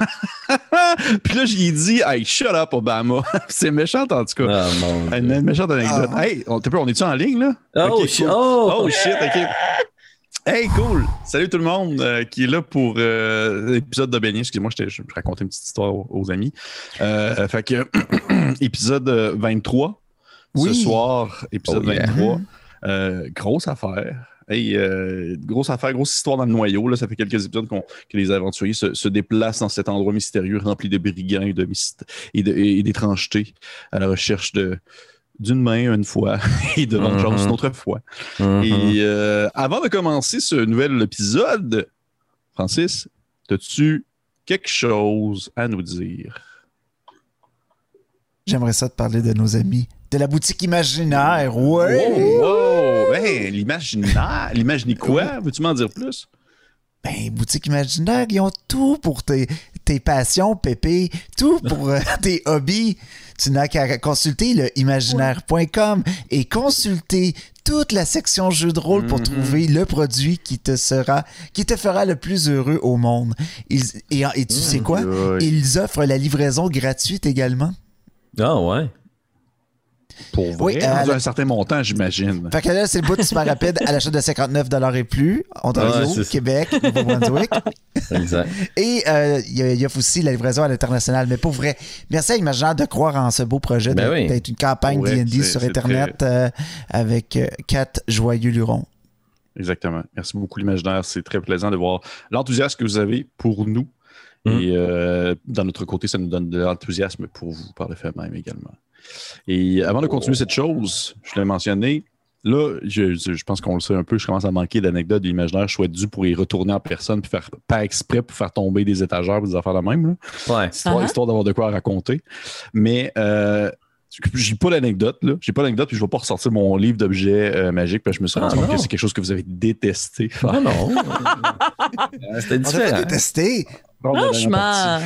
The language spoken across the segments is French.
puis là, j'ai dit, hey, shut up, Obama. c'est méchant, en tout cas. Ah, Une méchante anecdote. Hey, on, on est-tu en ligne, là? Oh, shit. cool. oh. Oh, shit, OK. Hey, cool! Salut tout le monde euh, qui est là pour euh, l'épisode de. Excusez-moi, je, je racontais une petite histoire aux, aux amis. Euh, fait que, épisode euh, 23, Oui. ce soir, épisode Oh, yeah. 23. Euh, grosse affaire. Hey, euh, grosse affaire, grosse histoire dans le noyau. Là. Ça fait quelques épisodes qu'on- que les aventuriers se, se déplacent dans cet endroit mystérieux rempli de brigands et de myst- et de- et d'étrangetés à la recherche de d'une main une fois et de vengeance Mhm. une autre fois. Et euh, avant de commencer ce nouvel épisode, Francis, as-tu quelque chose à nous dire? J'aimerais ça te parler de nos amis de la boutique imaginaire. Ouais. Wow, wow! Hey, l'imaginaire, l'imaginer quoi? Veux-tu m'en dire plus? Ben, boutique imaginaire, ils ont tout pour tes, tes passions, Pépé, tout pour euh, tes hobbies. Tu n'as qu'à consulter le imaginaire.com et consulter toute la section jeux de rôle pour Mhm. trouver le produit qui te sera, qui te fera le plus heureux au monde. Ils- et, et tu sais quoi? Ils offrent la livraison gratuite également. Ah, ouais. Pour vrai? Oui, euh, la- un certain montant, j'imagine. Fait que là, c'est le bout super rapide à l'achat de 59 et plus. Ontario, Ouais. Québec, Nouveau-Brunswick. Exact. Et euh, il y, a- il y a aussi la livraison à l'international. Mais pour vrai, merci à Imaginaire de croire en ce beau projet, Ben d'être oui. une campagne D&D sur Internet euh, avec euh, quatre joyeux lurons. Exactement. Merci beaucoup, l'imaginaire. C'est très plaisant de voir l'enthousiasme que vous avez pour nous. Mm. Et euh, d'un autre côté, ça nous donne de l'enthousiasme pour vous par le fait même également. Et avant de continuer cette chose, je l'ai mentionné, là, je, je- pense qu'on le sait un peu, je commence à manquer d'anecdotes de l'imaginaire. Je souhaite dû pour y retourner en personne, puis faire pas exprès pour faire tomber des étagères ou des affaires de même. Là. Ouais. Histoire, Ah. histoire d'avoir de quoi raconter. Mais euh, j'ai pas d'anecdote, là. J'ai pas d'anecdote, puis je vais pas ressortir mon livre d'objets euh, magiques, parce que je me suis Ah, rendu compte que c'est quelque chose que vous avez détesté. Ah, non. Euh, C'était On a pas différent. détesté. La Franchement.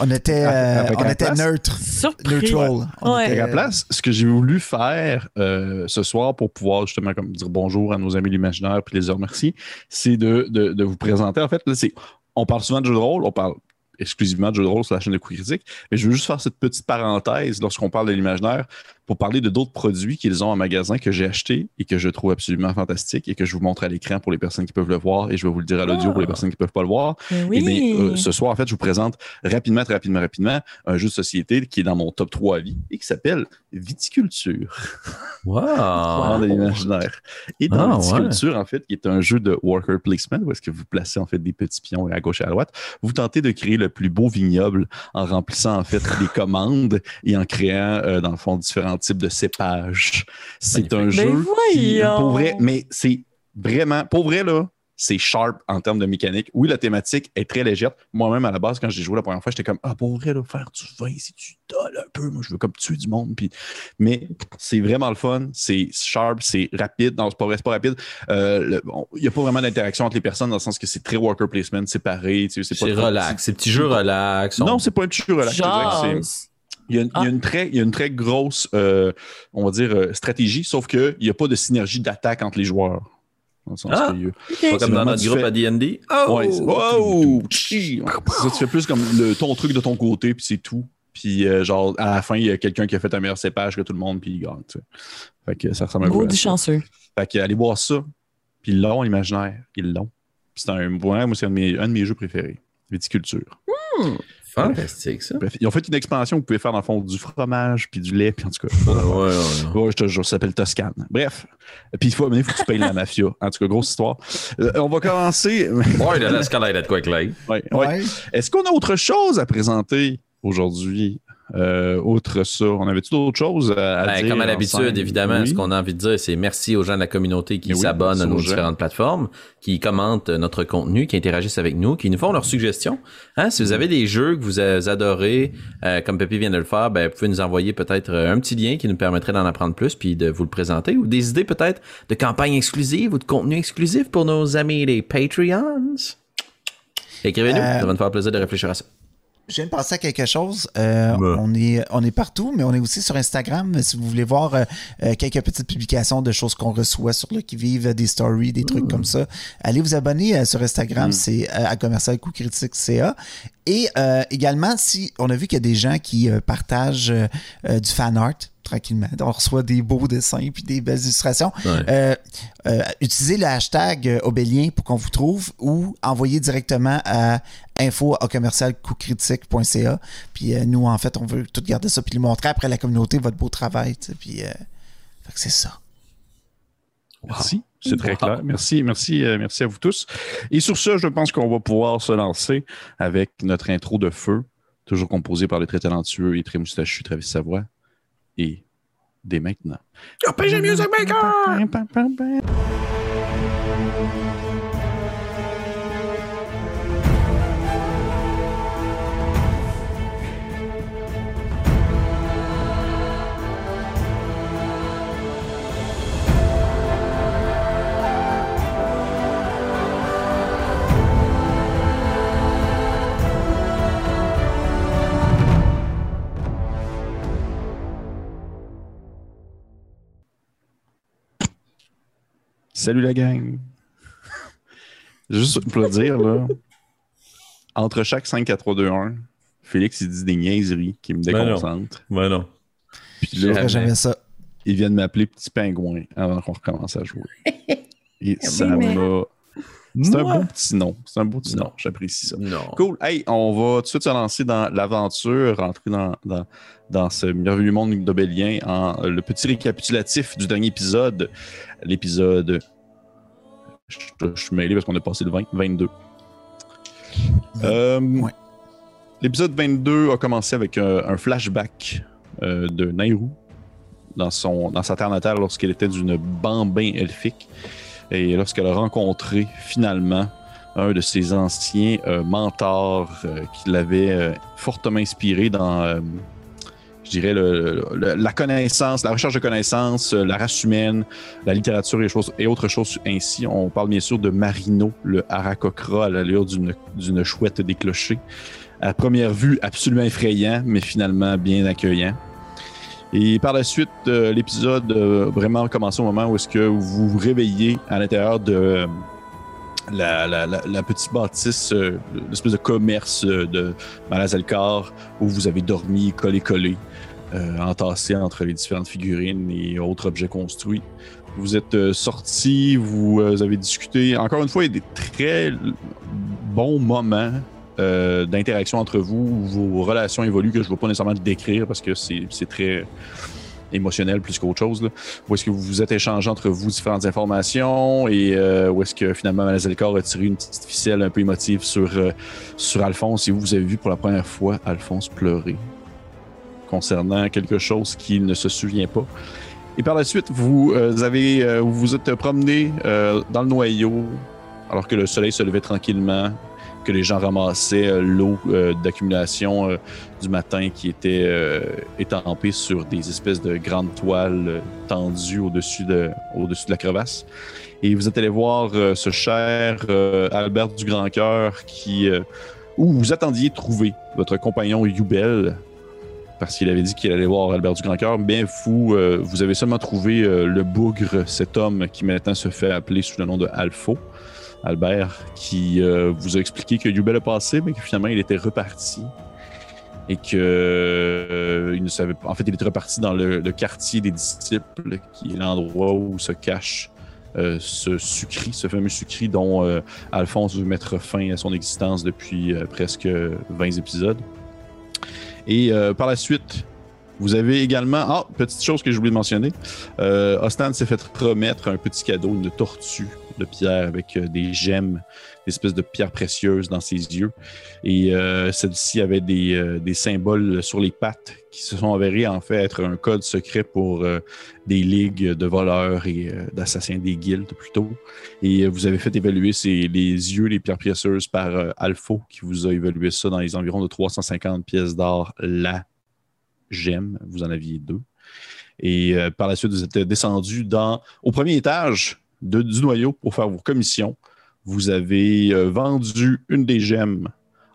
On était, euh, on la était place? neutre. surpris. Neutral. On Ouais. était, Fait qu'à euh, la place, ce que j'ai voulu faire euh, ce soir pour pouvoir justement comme dire bonjour à nos amis de l'imaginaire puis les remercier, c'est de, de, de vous présenter. En fait, là, c'est, on parle souvent de jeux de rôle, on parle exclusivement de jeux de rôle sur la chaîne de Coup Critique, mais je veux juste faire cette petite parenthèse lorsqu'on parle de l'imaginaire pour parler de d'autres produits qu'ils ont en magasin que j'ai achetés et que je trouve absolument fantastiques et que je vous montre à l'écran pour les personnes qui peuvent le voir et je vais vous le dire à l'audio Ah. pour les personnes qui peuvent pas le voir. Mais Eh oui. bien, euh, ce soir, en fait, je vous présente rapidement, très rapidement, rapidement, un jeu de société qui est dans mon top 3 à vie et qui s'appelle Viticulture. Wow. Dans l'imaginaire. Et dans Ah, Viticulture, en fait, qui est un jeu de worker placement, où est-ce que vous placez en fait des petits pions à gauche et à droite, vous tentez de créer le plus beau vignoble en remplissant en fait des commandes et en créant, euh, dans le fond, différents types de cépages. C'est un Magnifique. jeu qui, pour vrai, mais c'est vraiment, pour vrai, là, c'est sharp en termes de mécanique. Oui, la thématique est très légère. Moi-même, à la base, quand j'ai joué la première fois, j'étais comme, ah, pour vrai, là, faire du vin, si tu dolles un peu, moi, je veux comme tuer du monde. Puis... Mais c'est vraiment le fun. C'est sharp, c'est rapide. Non, c'est pas vrai, c'est pas rapide. Euh, le- Il n'y a pas vraiment d'interaction entre les personnes dans le sens que c'est très worker placement, séparé. tu sais, C'est relax. C'est petit jeu relax. Non, c'est pas un petit jeu relax. Il y, a, il y a une très, il y a une très grosse, euh, on va dire, euh, stratégie, sauf qu'il n'y a pas de synergie d'attaque entre les joueurs. Dans le sens Ah. Pas comme dans notre groupe à D&D. Oh! Ouais! Chi! C'est ça, tu fais plus comme le, ton truc de ton côté, puis c'est tout. Puis, euh, genre, à la fin, il y a quelqu'un qui a fait un meilleur cépage que tout le monde, puis il gagne. tu sais. Fait que ça ressemble à du chanceux. Fait que allez voir ça. Puis ils l'ont, l'imaginaire. Ils l'ont. C'est un, moi, c'est un, de mes- un de mes jeux préférés. Viticulture. Fantastique, ça. Bref, ils ont fait une expansion où vous pouvez faire, dans le fond, du fromage, puis du lait, puis en tout cas. Ouais, ouais, ouais. Ouais, je te jure, ça s'appelle Toscane. Bref. Puis il faut, il faut que tu payes la mafia. En tout cas, grosse histoire. Euh, on va commencer. Ouais, de l'escalade quickly. Ouais, ouais. Ouais. Est-ce qu'on a autre chose à présenter? Aujourd'hui? Euh, outre ça, on avait-tu d'autres choses à, à Ben, dire? comme à l'habitude, évidemment, Oui. ce qu'on a envie de dire, c'est merci aux gens de la communauté qui oui, s'abonnent à nos gens. différentes plateformes, qui commentent notre contenu, qui interagissent avec nous, qui nous font leurs suggestions. Hein, si vous avez des jeux que vous adorez, euh, comme Pépi vient de le faire, ben, vous pouvez nous envoyer peut-être euh, un petit lien qui nous permettrait d'en apprendre plus puis de vous le présenter ou des idées peut-être de campagne exclusive ou de contenu exclusif pour nos amis les Patreons. Écrivez-nous, Euh, ça va nous faire plaisir de réfléchir à ça. Je viens de penser à quelque chose. Euh, Ouais. on, est, on est partout, mais on est aussi sur Instagram. Si vous voulez voir euh, euh, quelques petites publications de choses qu'on reçoit sur le qui-vive, des stories, des trucs comme ça, allez vous abonner euh, sur Instagram. C'est euh, à commercial coup critique CA. Et euh, également, si on a vu qu'il y a des gens qui partagent du fan art tranquillement. On reçoit des beaux dessins puis des belles illustrations. Ouais. Euh, euh, utilisez le hashtag Obélien pour qu'on vous trouve ou envoyez directement à info à commercial. Puis euh, nous, en fait, on veut tout garder ça puis le montrer après à la communauté votre beau travail. Puis euh, c'est ça. Merci. C'est très Wow. clair. Merci, merci, euh, merci à vous tous. Et sur ce, je pense qu'on va pouvoir se lancer avec notre intro de feu, toujours composé par le très talentueux et très moustachu Travis Savoie. Et dès maintenant. RPG Music Maker! Salut la gang. Juste pour le dire, là, entre chaque 5, 4, 3, 2, 1, Félix, il dit des niaiseries qui me Ben non. déconcentrent. Ouais, non. Puis Je là, jamais ça. il vient de m'appeler Petit Pingouin avant qu'on recommence à jouer. Et ça mais- m'a. C'est un beau petit nom. C'est un beau petit Non. nom. J'apprécie ça. Non. Cool. Hey, on va tout de suite se lancer dans l'aventure, rentrer dans, dans, dans ce merveilleux monde d'Obélien en le petit récapitulatif du dernier épisode. L'épisode. Je, je suis mêlé parce qu'on a passé le 20, 22. Euh, Ouais. L'épisode 22 a commencé avec un, un flashback euh, de Nairou dans, son, dans sa terre natale lorsqu'elle était d'une bambin elfique et lorsqu'elle a rencontré finalement un de ses anciens euh, mentors euh, qui l'avait euh, fortement inspiré dans, euh, je dirais, la connaissance, la recherche de connaissances, euh, la race humaine, la littérature et, autres choses ainsi. On parle bien sûr de Marino, le Harakokra à l'allure d'une chouette déclochée. À première vue, absolument effrayant, mais finalement bien accueillant. Et par la suite, euh, l'épisode euh, vraiment a commencé au moment où est-ce que vous vous réveillez à l'intérieur de la, la, petite bâtisse, l'espèce de commerce de Malazalcar où vous avez dormi collé-collé, euh, entassé entre les différentes figurines et autres objets construits. Vous êtes euh, sortis, vous euh, avez discuté. Encore une fois, il y a des très bons moments euh, d'interaction entre vous, vos relations évoluent que je ne vais pas nécessairement décrire parce que c'est très émotionnel plus qu'autre chose. Là. Où est-ce que vous vous êtes échangé entre vous différentes informations et où est-ce que finalement Malazelkor a tiré une petite ficelle un peu émotive sur, sur Alphonse et vous, vous avez vu pour la première fois Alphonse pleurer? Concernant quelque chose qu'il ne se souvient pas. Et par la suite, vous euh, avez euh, vous êtes promené euh, dans le noyau alors que le soleil se levait tranquillement, que les gens ramassaient l'eau d'accumulation du matin qui était étampée sur des espèces de grandes toiles tendues au-dessus de, au-dessus de la crevasse. Et vous êtes allé voir ce cher Albert du Grand Cœur qui, où vous attendiez trouver votre compagnon Youbel, parce qu'il avait dit qu'il allait voir Albert du Grand Cœur. Bien fou, euh, vous avez seulement trouvé euh, le bougre, cet homme qui maintenant se fait appeler sous le nom de Alpho. Albert, qui euh, vous a expliqué que Youbel a passé, mais que finalement il était reparti. Et que il ne savait pas. En fait, il était reparti dans le, quartier des disciples, qui est l'endroit où se cache ce sucri, ce fameux sucri dont Alphonse veut mettre fin à son existence depuis presque 20 épisodes. Et euh, par la suite, vous avez également. Ah, petite chose que j'ai oublié de mentionner. Euh, s'est fait remettre un petit cadeau, une tortue de pierre avec euh, des gemmes, des espèces de pierres précieuses dans ses yeux. Et euh, celle-ci avait des, euh, des symboles sur les pattes qui se sont avérés en fait être un code secret pour des ligues de voleurs et d'assassins des guildes plutôt. Et vous avez fait évaluer ces, les yeux, les pierres précieuses par Alpho qui vous a évalué ça dans les environs de 350 pièces d'or la gemme. Vous en aviez deux. Et par la suite, vous êtes descendu dans, au premier étage du noyau pour faire vos commissions. Vous avez euh, vendu une des gemmes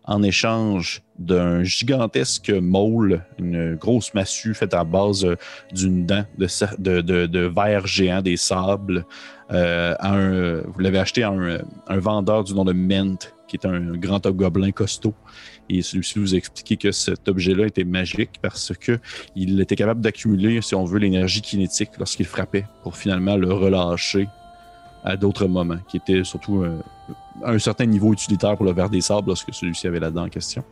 en échange d'un gigantesque maule, une grosse massue faite à base euh, d'une dent de, verre géant des sables. euh, vous l'avez acheté à un, vendeur du nom de Ment, qui est un grand hobgoblin costaud. Et celui-ci vous a expliqué que cet objet-là était magique parce que il était capable d'accumuler, si on veut, l'énergie kinétique lorsqu'il frappait pour finalement le relâcher à d'autres moments, qui était surtout à un certain niveau utilitaire pour le verre des sables lorsque celui-ci avait la dent en question.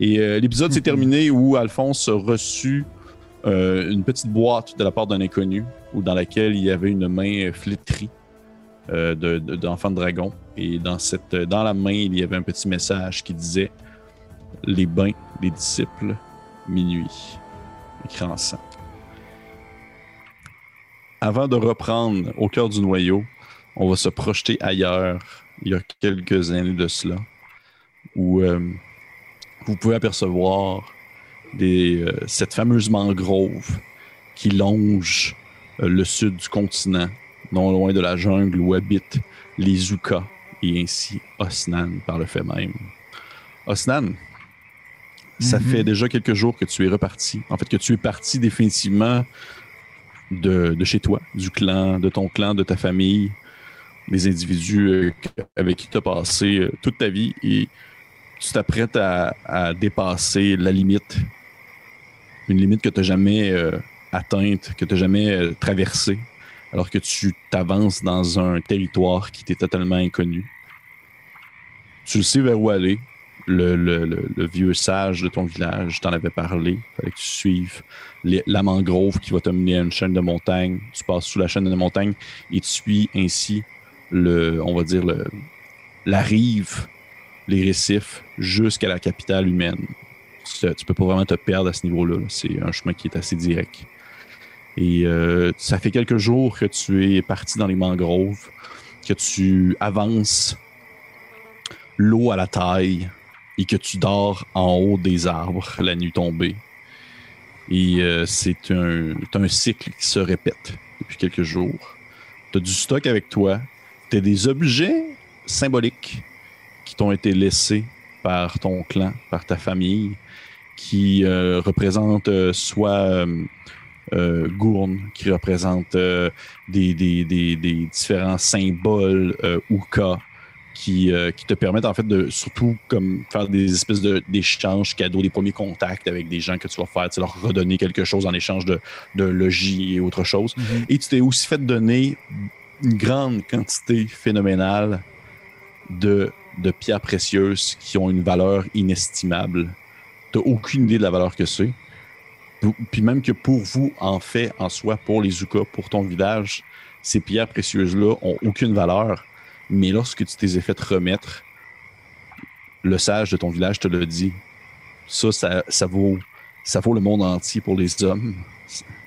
Et euh, l'épisode s'est Mhm. terminé où Alphonse a reçu euh, une petite boîte de la part d'un inconnu, où dans laquelle il y avait une main flétrie euh, de- de- d'enfant de, dragon. Et dans, cette, dans la main, il y avait un petit message qui disait Les bains des disciples, minuit. Écrit en sang. Avant de reprendre au cœur du noyau, on va se projeter ailleurs, il y a quelques années de cela, où euh, vous pouvez apercevoir des, euh, cette fameuse mangrove qui longe euh, le sud du continent, non loin de la jungle où habitent les Zuka et ainsi Osnan par le fait même. Osnan, ça Mhm. fait déjà quelques jours que tu es reparti. En fait, que tu es parti définitivement de, de chez toi, du clan, de ton clan, de ta famille, des individus euh, avec qui tu as passé euh, toute ta vie et tu t'apprêtes à, dépasser la limite, une limite que tu n'as jamais euh, atteinte, que tu n'as jamais traversée, alors que tu t'avances dans un territoire qui t'est totalement inconnu. Tu le sais vers où aller. Le, vieux sage de ton village t'en avait parlé. Fallait que tu suives les- la mangrove qui va te mener à une chaîne de montagne. Tu passes sous la chaîne de montagne et tu suis ainsi on va dire la rive, les récifs, jusqu'à la capitale humaine. Tu, tu peux pas vraiment te perdre à ce niveau-là. là. C'est un chemin qui est assez direct. Et euh, ça fait quelques jours que tu es parti dans les mangroves, que tu avances l'eau à la taille et que tu dors en haut des arbres la nuit tombée. Et euh, c'est un, un cycle qui se répète depuis quelques jours. Tu as du stock avec toi, tu as des objets symboliques qui t'ont été laissés par ton clan, par ta famille, qui euh, représentent euh, soit euh, Gourne, qui représente des, des- des- des différents symboles euh, Uka, qui, qui te permettent en fait de surtout comme faire des espèces de- d'échanges cadeaux, des premiers contacts avec des gens que tu vas faire, tu leur redonner quelque chose en échange de, de logis et autre chose. Et tu t'es aussi fait donner une grande quantité phénoménale de, pierres précieuses qui ont une valeur inestimable. Tu aucune idée de la valeur que c'est. Puis même que pour vous, en fait, en soi, pour les Zuka, pour ton village, ces pierres précieuses-là ont aucune valeur. Mais lorsque tu t'es fait remettre, le sage de ton village te l'a dit. Ça, ça, ça ça vaut le monde entier pour les hommes.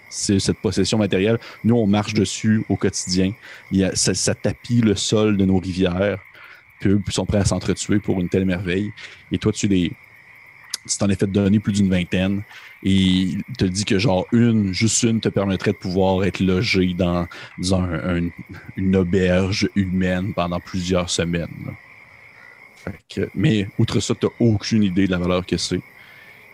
C'est cette possession matérielle. Nous, on marche dessus au quotidien. Ça, tapit le sol de nos rivières. Puis eux sont prêts à s'entretuer pour une telle merveille. Et toi, tu les. Tu t'en es fait donner plus d'une vingtaine. Et il te dit que, genre, une, juste une, te permettrait de pouvoir être logé dans, dans un- un- une auberge humaine pendant plusieurs semaines. mais outre ça, tu aucune idée de la valeur que c'est.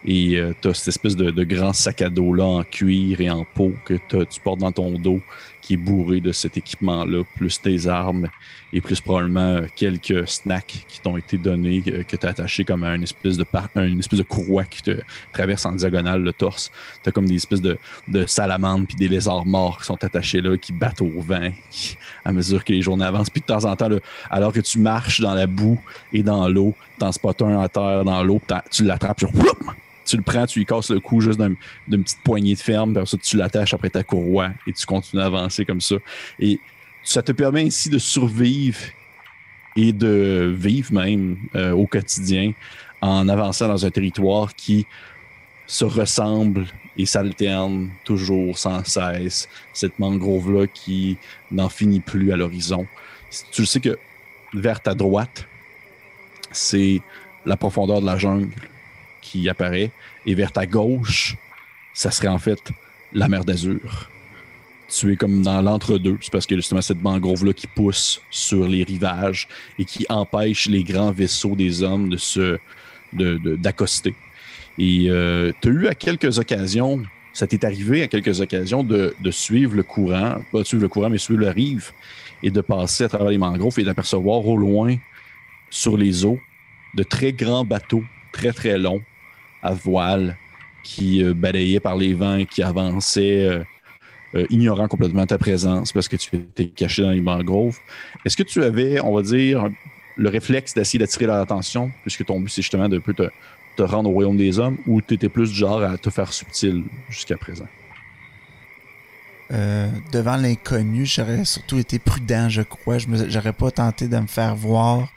Et tu as cette espèce de, de grand sac à dos là en cuir et en peau que tu portes dans ton dos qui est bourré de cet équipement-là, plus tes armes et plus probablement euh, quelques snacks qui t'ont été donnés, euh, que tu as attaché comme à une espèce de, une espèce de courroie qui te traverse en diagonale le torse. Tu as comme des espèces de, de salamandres puis des lézards morts qui sont attachés là, qui battent au vent à mesure que les journées avancent. Puis de temps en temps, là, alors que tu marches dans la boue et dans l'eau, t'en spottes un à terre dans l'eau, tu l'attrapes, whoop! Tu le prends, tu lui casses le cou juste d'un- d'une petite poignée de ferme, puis ça, tu l'attaches après ta courroie et tu continues à avancer comme ça. Et ça te permet ainsi de survivre et de vivre même euh, au quotidien en avançant dans un territoire qui se ressemble et s'alterne toujours sans cesse. Cette mangrove-là qui n'en finit plus à l'horizon. Tu le sais que vers ta droite, c'est la profondeur de la jungle qui apparaît. Et vers ta gauche, ça serait en fait la mer d'Azur. Tu es comme dans l'entre-deux. C'est parce que justement cette mangrove-là qui pousse sur les rivages et qui empêche les grands vaisseaux des hommes de se, d'accoster. Et euh, tu as eu à quelques occasions, ça t'est arrivé à quelques occasions de, suivre le courant, pas de suivre le courant, mais suivre la rive et de passer à travers les mangroves et d'apercevoir au loin, sur les eaux, de très grands bateaux, très très longs, à voile, qui euh, balayaient par les vents et qui avançaient, euh, euh, ignorant complètement ta présence parce que tu étais caché dans les mangroves. Est-ce que tu avais, on va dire, le réflexe d'essayer d'attirer leur attention, puisque ton but c'est justement de te, te rendre au royaume des hommes, ou tu étais plus du genre à te faire subtil jusqu'à présent? devant l'inconnu, j'aurais surtout été prudent, je crois. Je n'aurais pas tenté de me faire voir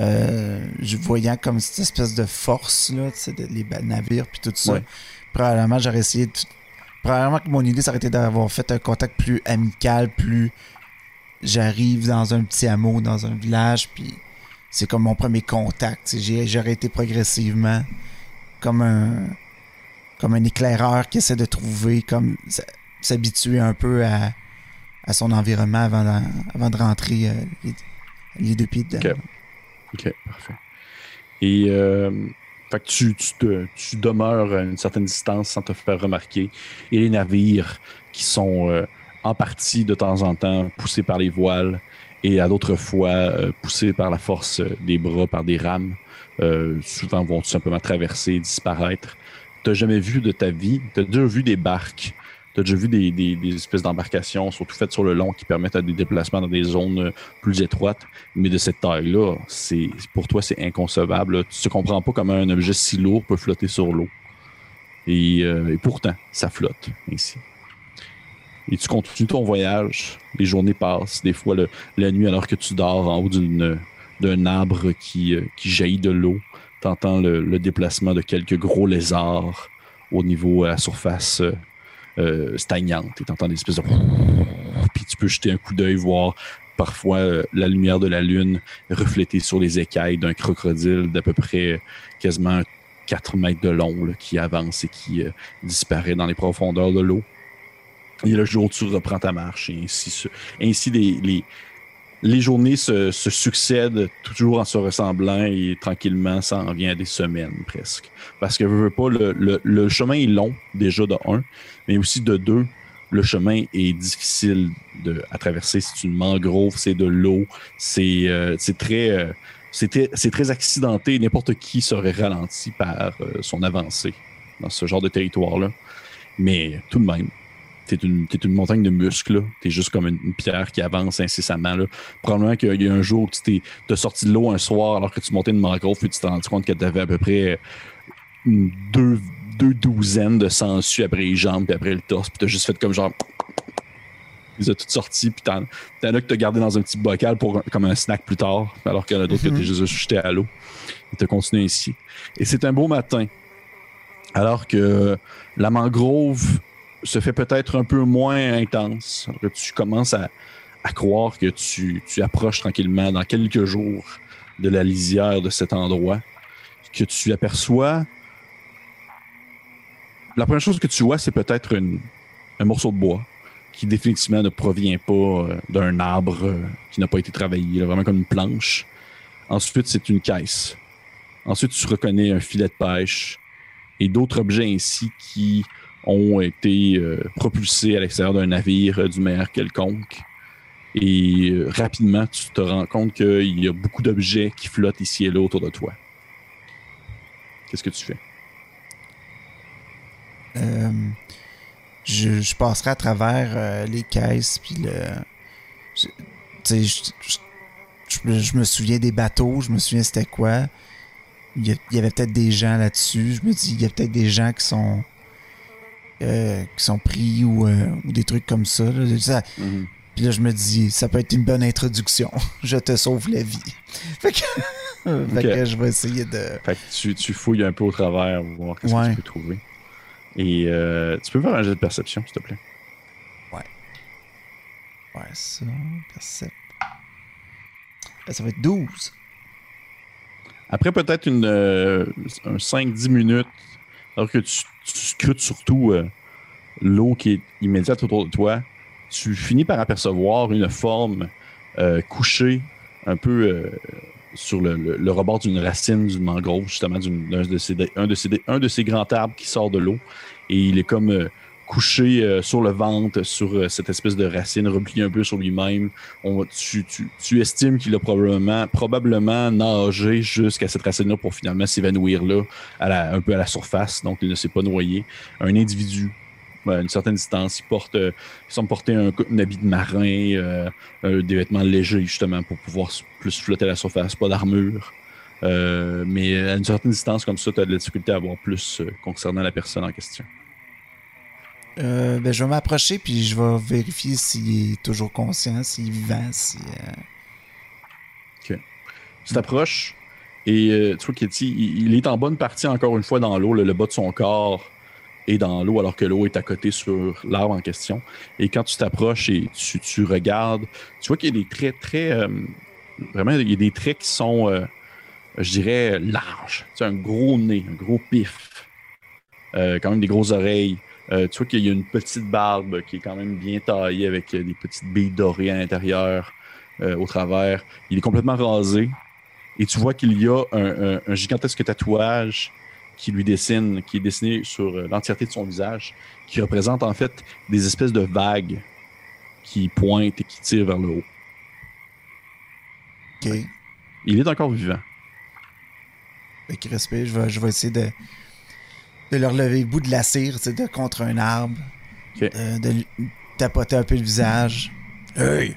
euh, je voyais comme cette espèce de force, là, les navires puis tout ça. Probablement, j'aurais essayé de... Probablement que mon idée, ça aurait été d'avoir fait un contact plus amical, plus... J'arrive dans un petit hameau, dans un village, puis c'est comme mon premier contact. J'aurais été progressivement comme un comme un éclaireur qui essaie de trouver, comme s'habituer un peu à, à, son environnement avant, avant de rentrer euh, les, deux pieds dedans. OK, parfait. Et euh, fait tu, te, tu, demeures à une certaine distance sans te faire remarquer. Et les navires qui sont euh, en partie de temps en temps poussés par les voiles et à d'autres fois euh, poussés par la force des bras, par des rames, souvent vont tout simplement traverser, disparaître. Tu n'as jamais vu de ta vie, tu as déjà vu des barques tu as déjà vu des, espèces d'embarcations, surtout faites sur le long, qui permettent des déplacements dans des zones euh, plus étroites. Mais de cette taille-là, c'est pour toi, c'est inconcevable. Tu ne comprends pas comment un objet si lourd peut flotter sur l'eau. Et, euh, pourtant, ça flotte ainsi. Et tu continues ton voyage. Les journées passent. Des fois, la nuit, alors que tu dors en haut d'un arbre qui, euh, qui jaillit de l'eau, tu entends le, le, déplacement de quelques gros lézards au niveau à la surface euh, stagnante. Et t'entends des espèces de... Puis tu peux jeter un coup d'œil, voir parfois euh, la lumière de la lune reflétée sur les écailles d'un crocodile d'à peu près quasiment 4 mètres de long qui avance et qui euh, disparaît dans les profondeurs de l'eau. Et le jour où tu reprends ta marche, et ainsi, ainsi les journées se, succèdent toujours en se ressemblant et tranquillement, ça en vient à des semaines presque. Parce que le, chemin est long, déjà de un, mais aussi de deux, le chemin est difficile à traverser. C'est une mangrove, c'est de l'eau, c'est euh, très. Euh, très accidenté. N'importe qui serait ralenti par euh, son avancée dans ce genre de territoire-là. Mais tout de même, t'es une, es une montagne de muscles. T'es juste comme une, pierre qui avance incessamment. Là. Probablement qu'il y a un jour où tu t'es sorti de l'eau un soir alors que tu montais une mangrove puis tu t'es rendu compte que tu avais à peu près deux, deux douzaines de sangsues après les jambes puis après le torse. Puis t'as juste fait comme genre. Ils ont toutes sorti, puis t'en, as que t'as gardé dans un petit bocal pour comme un snack plus tard, alors qu'il y en a d'autres que t'as juste jeté à l'eau. Et t'as continué ainsi. Et c'est un beau matin. Alors que la mangrove se fait peut-être un peu moins intense. Tu commences à, croire que tu, approches tranquillement dans quelques jours de la lisière de cet endroit, que tu aperçois. La première chose que tu vois, c'est peut-être un morceau de bois qui définitivement ne provient pas euh, d'un arbre euh, qui n'a pas été travaillé, vraiment comme une planche. Ensuite, c'est une caisse. Ensuite, tu reconnais un filet de pêche et d'autres objets ainsi qui ont été euh, propulsés à l'extérieur d'un navire euh, du mer quelconque. Et euh, rapidement, tu te rends compte qu'il y a beaucoup d'objets qui flottent ici et là autour de toi. Qu'est-ce que tu fais? je, passerai à travers les caisses, puis le. Je, me souviens des bateaux, je me souviens c'était quoi. Il y, avait peut-être des gens là-dessus. Je me dis, il y a peut-être des gens qui sont euh, qui sont pris ou, euh, ou, des trucs comme ça. Mhm. Puis là, je me dis, ça peut être une bonne introduction. je te sauve la vie. fait que, je vais essayer de. Fait que tu, fouilles un peu au travers, voir ce que tu peux trouver. Et euh, tu peux faire un jeu de perception, s'il te plaît? Ouais. Ouais, ça, perception. Ça va être 12. Après peut-être une, un 5-10 minutes, alors que tu tu scrutes surtout euh, l'eau qui est immédiate autour de toi, tu finis par apercevoir une forme euh, couchée, un peu euh, sur le, rebord d'une racine d'une mangrove, justement, d'un de, ces, un, de ces, de ces grands arbres qui sort de l'eau. Et il est comme couché euh, sur le ventre, sur euh, cette espèce de racine, replié un peu sur lui-même. Tu, tu- tu estimes qu'il a probablement, probablement nagé jusqu'à cette racine-là pour finalement s'évanouir là, à un peu à la surface. Donc, il ne s'est pas noyé. Un individu à une certaine distance. Il porte, euh, semble porter un, un habit de marin, des vêtements légers justement pour pouvoir plus flotter à la surface, pas d'armure. Mais à une certaine distance comme ça, tu as de la difficulté à voir plus concernant la personne en question. Euh, ben, je vais m'approcher puis je vais vérifier s'il est toujours conscient, s'il est vivant, si. euh, Tu t'approches et euh, tu vois qu'Etty, il, est en bonne partie encore une fois dans l'eau. Le, bas de son corps est dans l'eau alors que l'eau est à côté sur l'arbre en question. Et quand tu t'approches et tu, regardes, tu vois qu'il y a des traits très. vraiment, il y a des traits qui sont, je dirais, larges. Tu un gros nez, un gros pif. Quand même des grosses oreilles. Euh, tu vois qu'il y a une petite barbe qui est quand même bien taillée avec euh, des petites billes dorées à l'intérieur, euh, au travers. Il est complètement rasé. Et tu vois qu'il y a un, un- un gigantesque tatouage qui lui dessine, qui est dessiné sur l'entièreté de son visage, qui représente en fait des espèces de vagues qui pointent et qui tirent vers le haut. Ok. Il est encore vivant. Qu'il respire. Je vais, je vais essayer de, de le relever le bout de la cire, tu sais, de contre un arbre. Ok. De, de lui tapoter un peu le visage. Hey!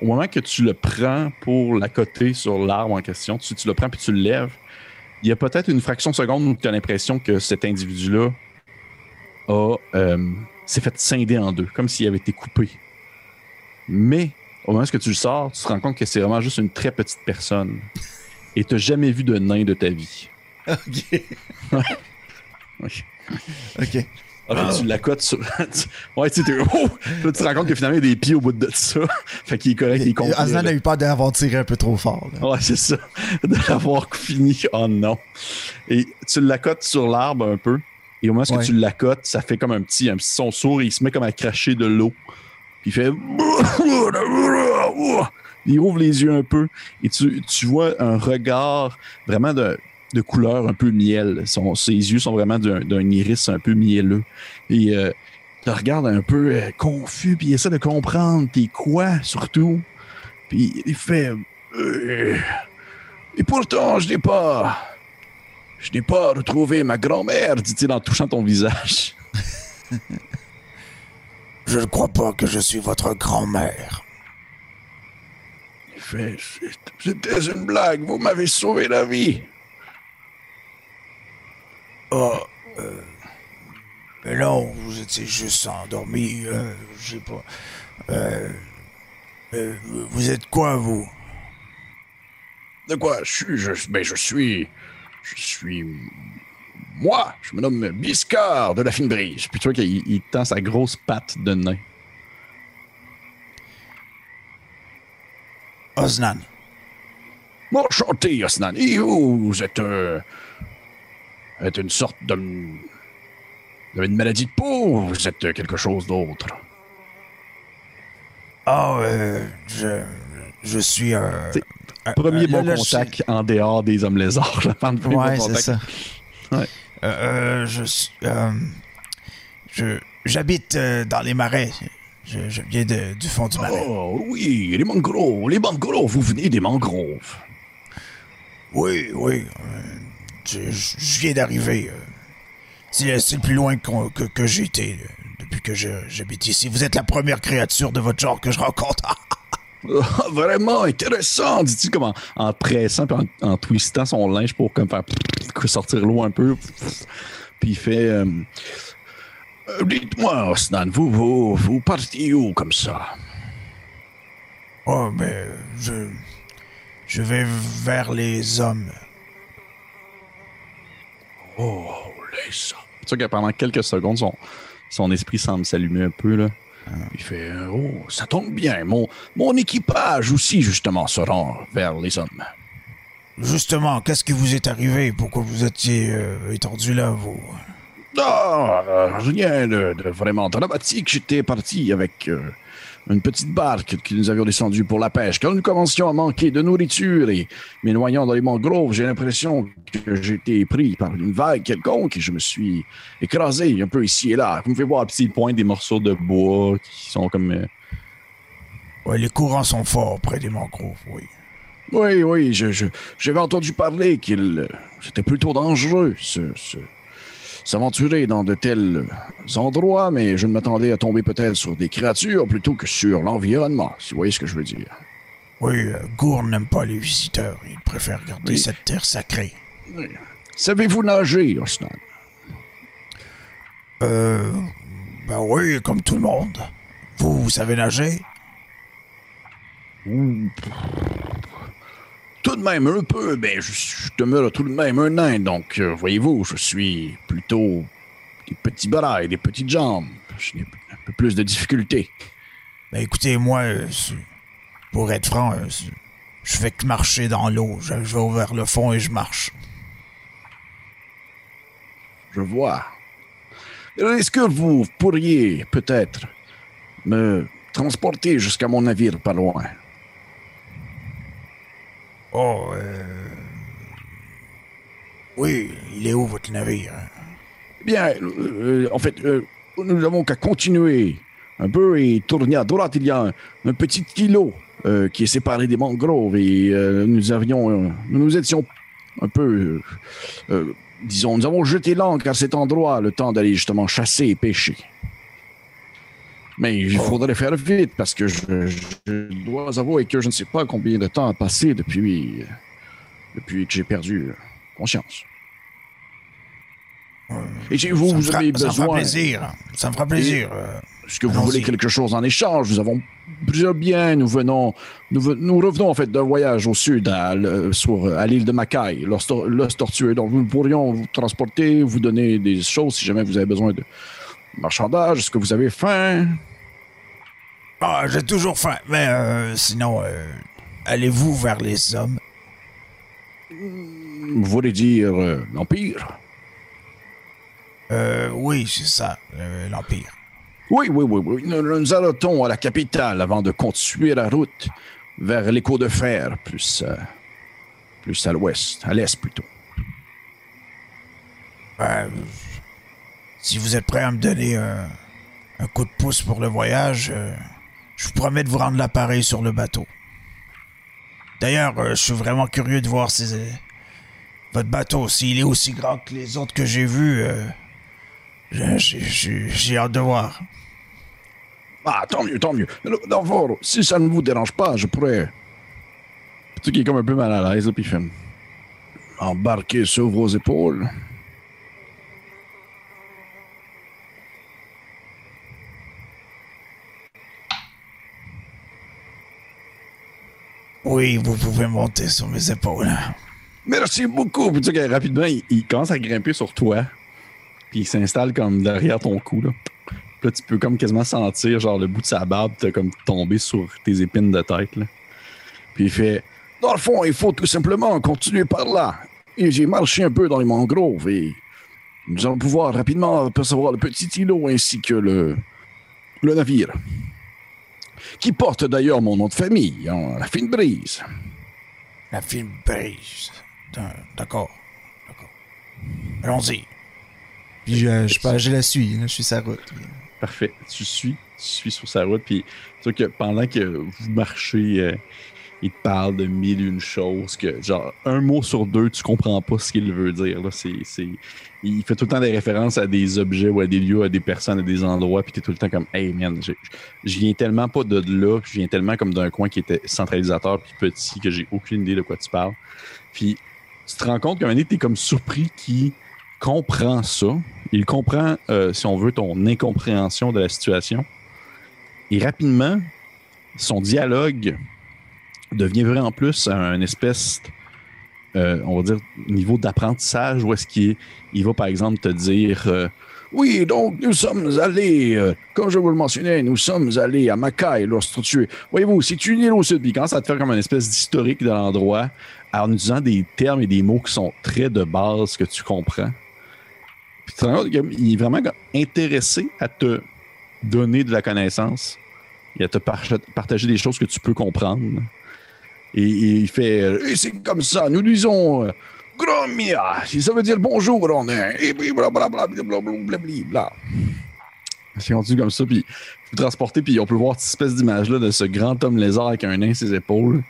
Au moment que tu le prends pour l'accoter sur l'arbre en question, tu, tu le prends puis tu le lèves, il y a peut-être une fraction de seconde où tu as l'impression que cet individu-là a euh, s'est fait scinder en deux, comme s'il avait été coupé. Mais au moment où tu le sors, tu te rends compte que c'est vraiment juste une très petite personne. Et tu n'as jamais vu de nain de ta vie. Ok. Ok. Ah, tu l'accotes sur. ouais, tu sais, oh! Là, tu te rends compte que finalement, il y a des pieds au bout de ça. fait qu'il est correct, il est complet. Osman là. a eu peur d'avoir tiré un peu trop fort. là. Ouais, c'est ça. De l'avoir fini. Oh non. Et tu l'accotes sur l'arbre un peu. Et au moment où Ouais. tu l'accotes, ça fait comme un petit, un petit son sourd et il se met comme à cracher de l'eau. Puis il fait. Il ouvre les yeux un peu et tu, tu vois un regard vraiment de, de couleur un peu miel. Son- ses yeux sont vraiment d'un iris un peu mielleux. Et euh, tu le regardes un peu euh, confus, puis il essaie de comprendre t'es quoi surtout. Puis il fait. Euh, et pourtant, je n'ai pas. Je n'ai pas retrouvé ma grand-mère, dit-il en touchant ton visage. Je ne crois pas que je suis votre grand-mère. Il fait C'est- C'était une blague, vous m'avez sauvé la vie. Oh, euh, mais non, vous étiez juste endormi. Euh, je sais pas. Euh, euh, vous êtes quoi, vous? De quoi? Je suis je, ben, je suis. Je suis. Moi, je me nomme Biscard de la fine brise. Puis tu vois qu'il il tend sa grosse patte de nain. Osnan. Enchanté, Osnan. Et vous, vous êtes, euh, êtes une sorte de. Vous avez une maladie de peau ou vous êtes euh, quelque chose d'autre? Oh, euh, je, je suis un. Premier un- bon là, là, contact en dehors des hommes lézards. là, de premier bon Ouais, c'est contact. ça. Ouais. Euh, euh, je suis. euh, je. J'habite euh, dans les marais. Je, je viens de- du fond du marais. Oh oui, les mangroves, les mangroves, vous venez des mangroves. Oui, oui. Je, viens d'arriver. euh. C'est le plus loin que, que j'ai été euh, depuis que j'habite ici. Vous êtes la première créature de votre genre que je rencontre. Ah, vraiment intéressant, dit-il comme en, en pressant puis en, en twistant son linge pour comme faire sortir l'eau un peu. Puis il fait euh, Euh, Dites-moi, Osnan, vous, vous, vous partez où comme ça? oh, mais je. Je vais vers les hommes. Oh. Tu vois que pendant quelques secondes, son, son esprit semble s'allumer un peu. Là. Il fait Oh, ça tombe bien. Mon, mon équipage aussi, justement, se rend vers les hommes. Justement, qu'est-ce qui vous est arrivé? Pourquoi vous étiez euh, étendu là, vous? Ah, euh, rien de, de vraiment dramatique. J'étais parti avec euh, une petite barque que nous avions descendue pour la pêche. Quand nous commencions à manquer de nourriture et m'éloignant dans les mangroves, j'ai l'impression que j'ai été pris par une vague quelconque et je me suis écrasé un peu ici et là. Vous me faites voir un petit point des morceaux de bois qui sont comme... euh, Ouais, les courants sont forts près des mangroves, oui. Oui, oui, je, je- j'avais entendu parler qu'il euh, c'était plutôt dangereux se- s'aventurer dans de tels endroits, mais je ne m'attendais à tomber peut-être sur des créatures plutôt que sur l'environnement, si vous voyez ce que je veux dire. Oui, euh, Gourne n'aime pas les visiteurs. Il préfère garder Oui. cette terre sacrée. Savez-vous nager, Osnan? Euh. Ben oui, comme tout le monde. Vous, vous savez nager? Tout de même un peu, mais je, je demeure tout de même un nain, donc euh, voyez-vous, je suis plutôt des petits bras et des petites jambes. Je n'ai un peu plus de difficultés. Ben écoutez, moi, euh, pour être franc, euh, je fais que marcher dans l'eau. Je, je vais vers le fond et je marche. Je vois. Est-ce que vous pourriez peut-être me transporter jusqu'à mon navire pas loin? Oh, euh... Oui, il est où votre navire? Eh Bien, euh, en fait, euh, nous n'avons qu'à continuer un peu et tourner à droite. Il y a un, petit îlot euh, qui est séparé des mangroves et euh, nous avions, euh, nous nous étions un peu, euh, euh, disons, nous avons jeté l'ancre à cet endroit le temps d'aller justement chasser et pêcher. Mais il faudrait faire vite parce que je, je dois avouer que je ne sais pas combien de temps a passé depuis, depuis que j'ai perdu conscience. Et si vous, vous avez Ça me fera besoin, plaisir. Ça me fera plaisir. est-ce que vous voulez quelque chose en échange? Nous avons plusieurs biens. Nous venons, nous, ve- nous revenons en fait d'un voyage au sud, à, sur, à l'île de tor- l'os tortueux. Donc nous pourrions vous transporter, vous donner des choses si jamais vous avez besoin de marchandage. Est-ce que vous avez faim? Ah, j'ai toujours faim. Mais euh, sinon, euh, allez-vous vers les hommes? Vous voulez dire euh, l'Empire? Euh, oui, c'est ça, euh, l'Empire. Oui, oui, oui, oui. Nous nous arrêtons à la capitale avant de continuer la route vers l'écho de fer, plus, euh, plus à l'ouest, à l'est plutôt. Si vous êtes prêt à me donner un, un coup de pouce pour le voyage, euh, je vous promets de vous rendre l'appareil sur le bateau. D'ailleurs, euh, je suis vraiment curieux de voir si, euh, votre bateau, s'il est aussi grand que les autres que j'ai vus. euh, j'ai- hâte de voir. Ah, tant mieux, tant mieux. D'abord, si ça ne vous dérange pas, je pourrais. Tu qui est comme un peu mal à l'aise, puis. Embarquer sur vos épaules. Oui, vous pouvez monter sur mes épaules. Merci beaucoup. Puis tu sais rapidement, il, il commence à grimper sur toi. Puis il s'installe comme derrière ton cou, là. Puis là, tu peux comme quasiment sentir, genre, le bout de sa barbe, t'as comme tombé sur tes épines de tête, là. Puis il fait. Dans le fond, il faut tout simplement continuer par là. Et j'ai marché un peu dans les mangroves et nous allons pouvoir rapidement apercevoir le petit îlot ainsi que le, le navire. Qui porte d'ailleurs mon nom de famille, hein, la fine brise. La film brise. D'accord. D'accord. Allons-y. Puis je, je, je, je la suis, je suis sa route. Parfait. Tu suis, tu suis sur sa route, puis tu que pendant que vous marchez, euh, il te parle de mille et une choses, que genre un mot sur deux, tu comprends pas ce qu'il veut dire. Là. Il fait tout le temps des références à des objets ou à des lieux, à des personnes, à des endroits, puis t'es tout le temps comme Hey man, je, viens tellement pas de là, je viens tellement comme d'un coin qui était centralisateur puis petit que j'ai aucune idée de quoi tu parles. Puis tu te rends compte qu'à un moment t'es comme surpris qui comprend ça. Il comprend, euh, si on veut, ton incompréhension de la situation. Et rapidement, son dialogue devient vraiment plus un espèce, euh, on va dire, niveau d'apprentissage où est-ce qu'il il va, par exemple, te dire euh, Oui, donc nous sommes allés, euh, comme je vous le mentionnais, nous sommes allés à Mackay lorsque tu Voyez-vous, c'est une île au sud, puis quand ça te fait comme une espèce d'historique de l'endroit, en utilisant des termes et des mots qui sont très de base que tu comprends. Puis tu te rends compte qu'il est vraiment intéressé à te donner de la connaissance et à te par- partager des choses que tu peux comprendre. Et, il fait euh, Et c'est comme ça, nous disons euh, Gromia, ça veut dire bonjour, on est. Et blablabla, blablabla. C'est continue comme ça, puis vous transportez, puis on peut voir cette espèce d'image-là de ce grand homme lézard avec un nain à ses épaules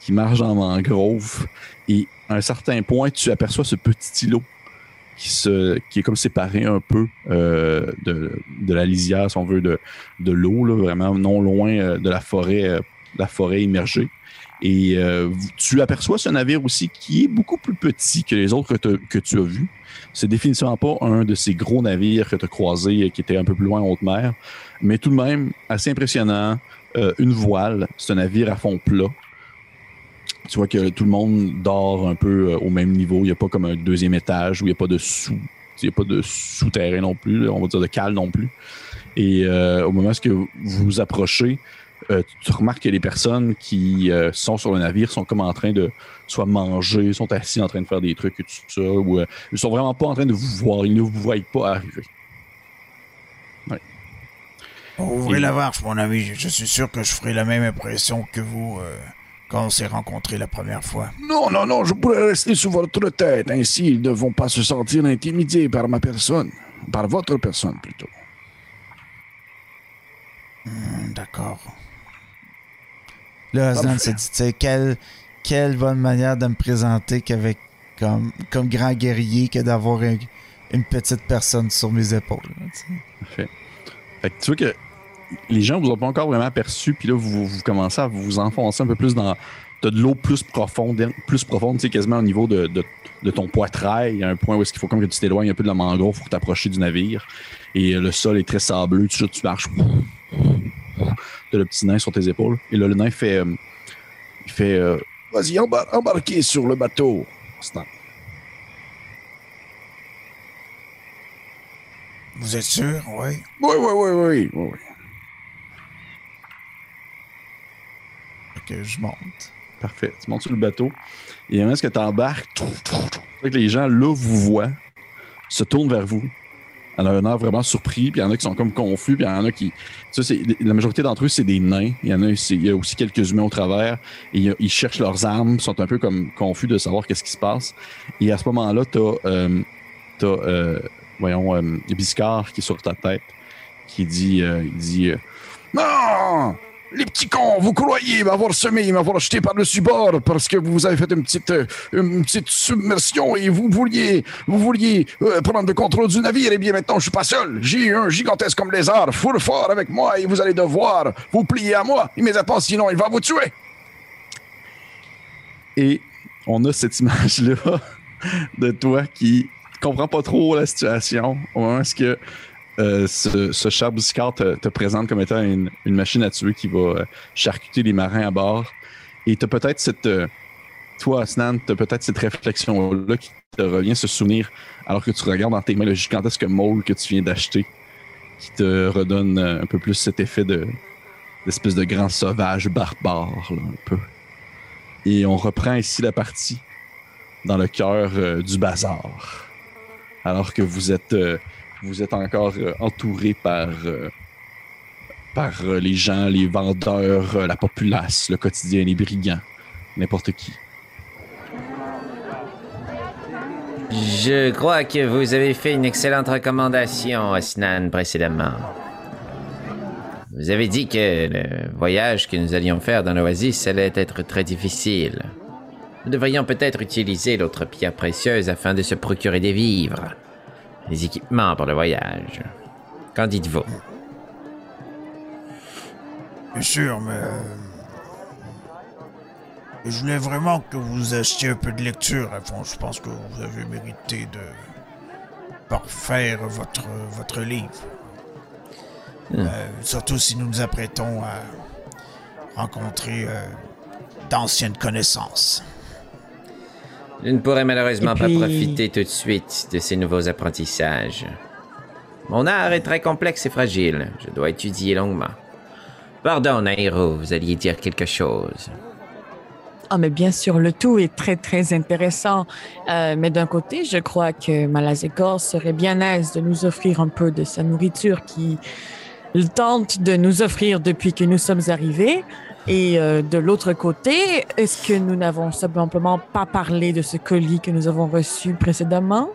qui marche en mangrove. Et à un certain point, tu aperçois ce petit îlot qui, se, qui est comme séparé un peu euh, de, de la lisière, si on veut, de, de l'eau, vraiment non loin de la forêt, la forêt immergée. Et euh, tu aperçois ce navire aussi qui est beaucoup plus petit que les autres que, tu as vus. C'est définitivement pas un de ces gros navires que tu as croisés euh, qui était un peu plus loin en haute mer, mais tout de même assez impressionnant. Euh, une voile, c'est un navire à fond plat. Tu vois que tout le monde dort un peu au même niveau. Il n'y a pas comme un deuxième étage où il n'y a pas de sous. Il n'y a pas de souterrain non plus, on va dire de cale non plus. Et au moment où vous vous approchez, euh, tu remarques que les personnes qui euh, sont sur le navire sont comme en train de soit manger, sont assis en train de faire des trucs et tout ça, ou euh, ils sont vraiment pas en train de vous voir, ils ne vous voient pas arriver. Ouvrez Et- la marche, mon ami. Je- Je suis sûr que je ferai la même impression que vous euh, quand on s'est rencontrés la première fois. Non, non, non, je pourrais rester sous votre tête. Ainsi, ils ne vont pas se sentir intimidés par ma personne. Par votre personne, plutôt. Hmm, D'accord. Là, Osnan Parfait. s'est dit, tu sais, quelle, quelle bonne manière de me présenter qu'avec comme, comme grand guerrier que d'avoir un- une petite personne sur mes épaules. Fait que tu vois que les gens vous ont pas encore vraiment aperçu, puis là, vous, vous commencez à vous enfoncer un peu plus dans. T'as de l'eau plus profonde, plus profonde, tu sais, quasiment au niveau de, de, de ton poitrail. Il y a un point où est-ce qu'il faut comme que tu t'éloignes un peu de la mangrove pour t'approcher du navire. Et euh, le sol est très sableux, tu, tu marches. T'as le petit nain sur tes épaules. Et là, le nain fait. euh, il fait. euh, Vas-y, embar- embarquez sur le bateau. Vous êtes sûr? Oui. Oui, oui, oui, oui, oui, oui. Fait que je monte. Parfait. Tu montes sur le bateau. Et est-ce que tu embarques, que les gens, là, vous voient, se tournent vers vous. En a un air vraiment surpris, puis il y en a qui sont comme confus, puis il y en a qui. Ça, c'est, la majorité d'entre eux, c'est des nains. Il y en a, il y a aussi quelques humains au travers. Et ils cherchent leurs armes, sont un peu comme confus de savoir qu'est-ce qui se passe. Et à ce moment-là, tu as, euh, voyons, euh, Biscard qui est sur ta tête, qui dit, euh, il dit euh, Non! Les petits cons, vous croyez m'avoir semé, m'avoir jeté par-dessus bord parce que vous avez fait une petite, euh, une petite submersion et vous vouliez, vous vouliez euh, prendre le contrôle du navire. Eh bien, maintenant, je suis pas seul. J'ai un gigantesque comme lézard, full fort avec moi et vous allez devoir vous plier à moi immédiatement, sinon il va vous tuer. Et on a cette image-là de toi qui comprend pas trop la situation au moment où euh, ce, ce te, te présente comme étant une, une machine à tuer qui va euh, charcuter les marins à bord. Et tu peut-être cette. euh, toi, Snan, tu peut-être cette réflexion-là qui te revient, ce souvenir, alors que tu regardes dans tes mains le gigantesque môle que tu viens d'acheter, qui te redonne euh, un peu plus cet effet de d'espèce de grand sauvage barbare, là, un peu. Et on reprend ici la partie dans le cœur du bazar. Alors que vous êtes, euh, vous êtes encore euh, entouré par, euh, par euh, les gens, les vendeurs, la populace, le quotidien, les brigands, n'importe qui. Je crois que vous avez fait une excellente recommandation, Osnan, précédemment. Vous avez dit que le voyage que nous allions faire dans l'Oasis allait être très difficile. Nous devrions peut-être utiliser l'autre pierre précieuse afin de se procurer des vivres, des équipements pour le voyage. Qu'en dites-vous? Bien sûr, mais. euh, Je voulais vraiment que vous achetiez un peu de lecture. Enfin, je pense que vous avez mérité de parfaire votre, votre livre. Euh, surtout si nous nous apprêtons à rencontrer euh, d'anciennes connaissances. Je ne pourrais malheureusement puis- pas profiter tout de suite de ces nouveaux apprentissages. Mon art est très complexe et fragile. Je dois étudier longuement. Pardon, Nairo, vous alliez dire quelque chose. Ah, mais bien sûr, le tout est très, très intéressant. Euh, mais d'un côté, je crois que Malazekor serait bien aise de nous offrir un peu de sa nourriture qui tente de nous offrir depuis que nous sommes arrivés. Et euh, de l'autre côté, est-ce que nous n'avons simplement pas parlé de ce colis que nous avons reçu précédemment?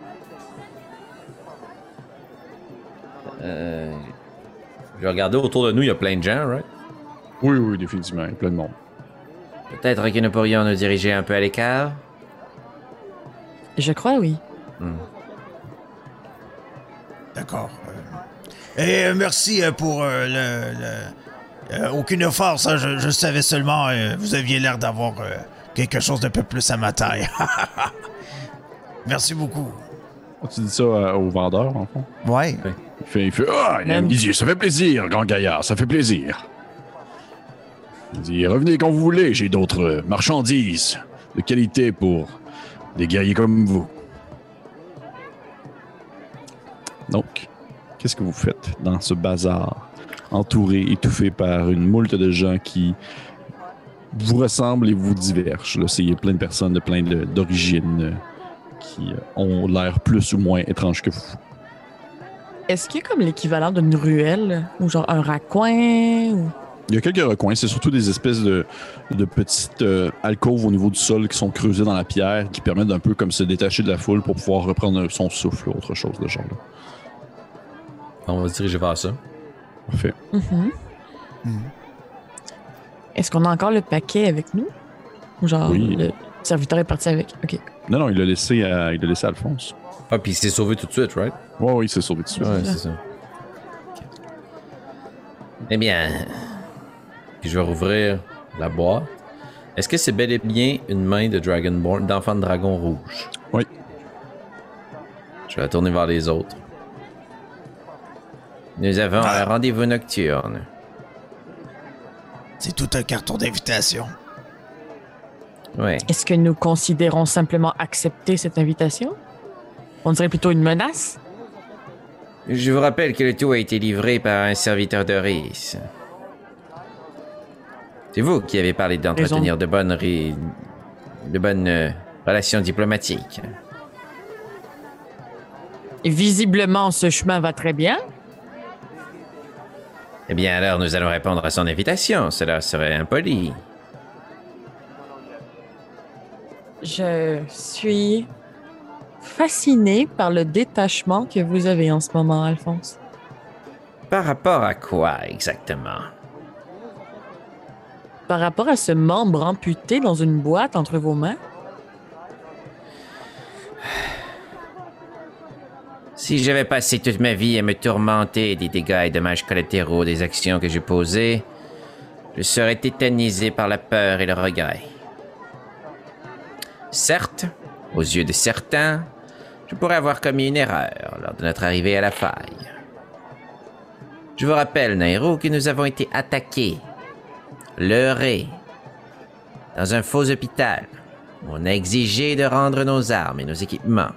Euh, je vais regarder autour de nous, il y a plein de gens, right? Oui, oui, définitivement. Il y a plein de monde. Peut-être que nous pourrions nous diriger un peu à l'écart? Je crois, oui. D'accord. euh. Et euh, merci pour euh, le. le- euh, aucune offense, hein, je, je savais seulement. euh, vous aviez l'air d'avoir euh, quelque chose d'un peu plus à ma taille. merci beaucoup. Tu dis ça euh, au vendeur, en fond? Ouais. Il fait, il fait Ah, il Même- ça fait plaisir, grand gaillard, ça fait plaisir. Il dit, revenez quand vous voulez, j'ai d'autres marchandises de qualité pour des guerriers comme vous. Donc, qu'est-ce que vous faites dans ce bazar, entouré, étouffé par une moult de gens qui vous ressemblent et vous divergent? Là, c'est il y a plein de personnes de plein d'origines euh, qui euh, ont l'air plus ou moins étranges que vous. Est-ce qu'il y a comme l'équivalent d'une ruelle ou genre un raccoin ou... Il y a quelques recoins, c'est surtout des espèces de, de petites euh, alcôves au niveau du sol qui sont creusées dans la pierre, qui permettent d'un peu comme se détacher de la foule pour pouvoir reprendre son souffle ou autre chose de ce genre-là. On va se diriger vers ça. Parfait. Mhm. Est-ce qu'on a encore le paquet avec nous? Ou genre Oui. le serviteur est parti avec? OK. Non, non, il l'a laissé à, il l'a laissé à Alphonse. Ah, puis il s'est sauvé tout de suite, right? Ouais, oui, il s'est sauvé dessus. Ouais, c'est ça. Eh bien, Puis je vais rouvrir la boîte. Est-ce que c'est bel et bien une main de Dragonborn, d'enfant de dragon rouge? Oui. Je vais la tourner vers les autres. Nous avons un rendez-vous nocturne. C'est tout un carton d'invitation. Oui. Est-ce que nous considérons simplement accepter cette invitation? On dirait plutôt une menace? Je vous rappelle que le tout a été livré par un serviteur de Rhys. C'est vous qui avez parlé d'entretenir de bonnes, ré- de bonnes euh, relations diplomatiques. Et visiblement, ce chemin va très bien. Eh bien, alors nous allons répondre à son invitation. Cela serait impoli. Je suis fasciné par le détachement que vous avez en ce moment, Alphonse. Par rapport à quoi exactement? Par rapport à ce membre amputé dans une boîte entre vos mains, Si j'avais passé toute ma vie à me tourmenter des dégâts et dommages collatéraux des actions que j'ai posées, je serais tétanisé par la peur et le regret. Certes, aux yeux de certains, je pourrais avoir commis une erreur lors de notre arrivée à la faille. Je vous rappelle, Nairo, que nous avons été attaqués, leurrés, dans un faux hôpital. On a exigé de rendre nos armes et nos équipements.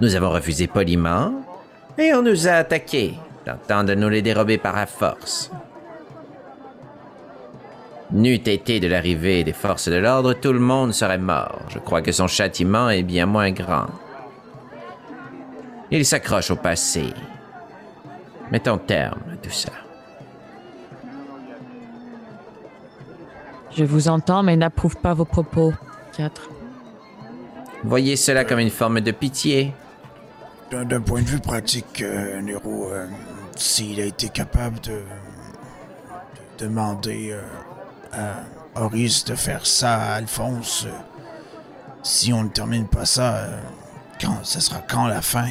Nous avons refusé poliment et on nous a attaqués, tentant de nous les dérober par la force. N'eût été de l'arrivée des forces de l'ordre, tout le monde serait mort. Je crois que son châtiment est bien moins grand. Il s'accroche au passé. Mettons terme à tout ça. je vous entends mais n'approuve pas vos propos. 4. Voyez cela comme une forme de pitié. D'un point de vue pratique, euh, Nero, euh, s'il a été capable de, de demander euh, à Horis de faire ça à Alphonse, si on ne termine pas ça, quand, ça sera quand la fin?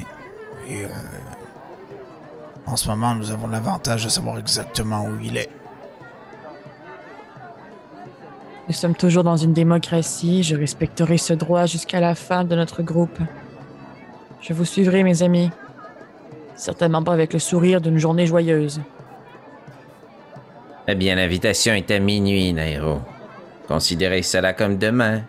En ce moment, nous avons l'avantage de savoir exactement où il est. Nous sommes toujours dans une démocratie. Je respecterai ce droit jusqu'à la fin de notre groupe. Je vous suivrai, mes amis. Certainement pas avec le sourire d'une journée joyeuse. Eh bien, l'invitation est à minuit, Nairo. Considérez cela comme demain.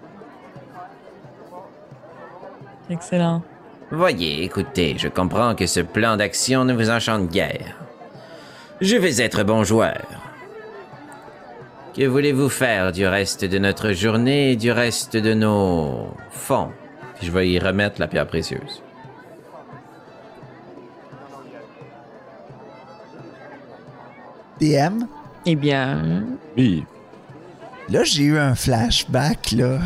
Excellent. Voyez, écoutez, je comprends que ce plan d'action ne vous enchante guère. Je vais être bon joueur. Que voulez-vous faire du reste de notre journée et du reste de nos fonds? Je vais y remettre la pierre précieuse. DM, Eh bien, Oui. là, j'ai eu un flashback, là.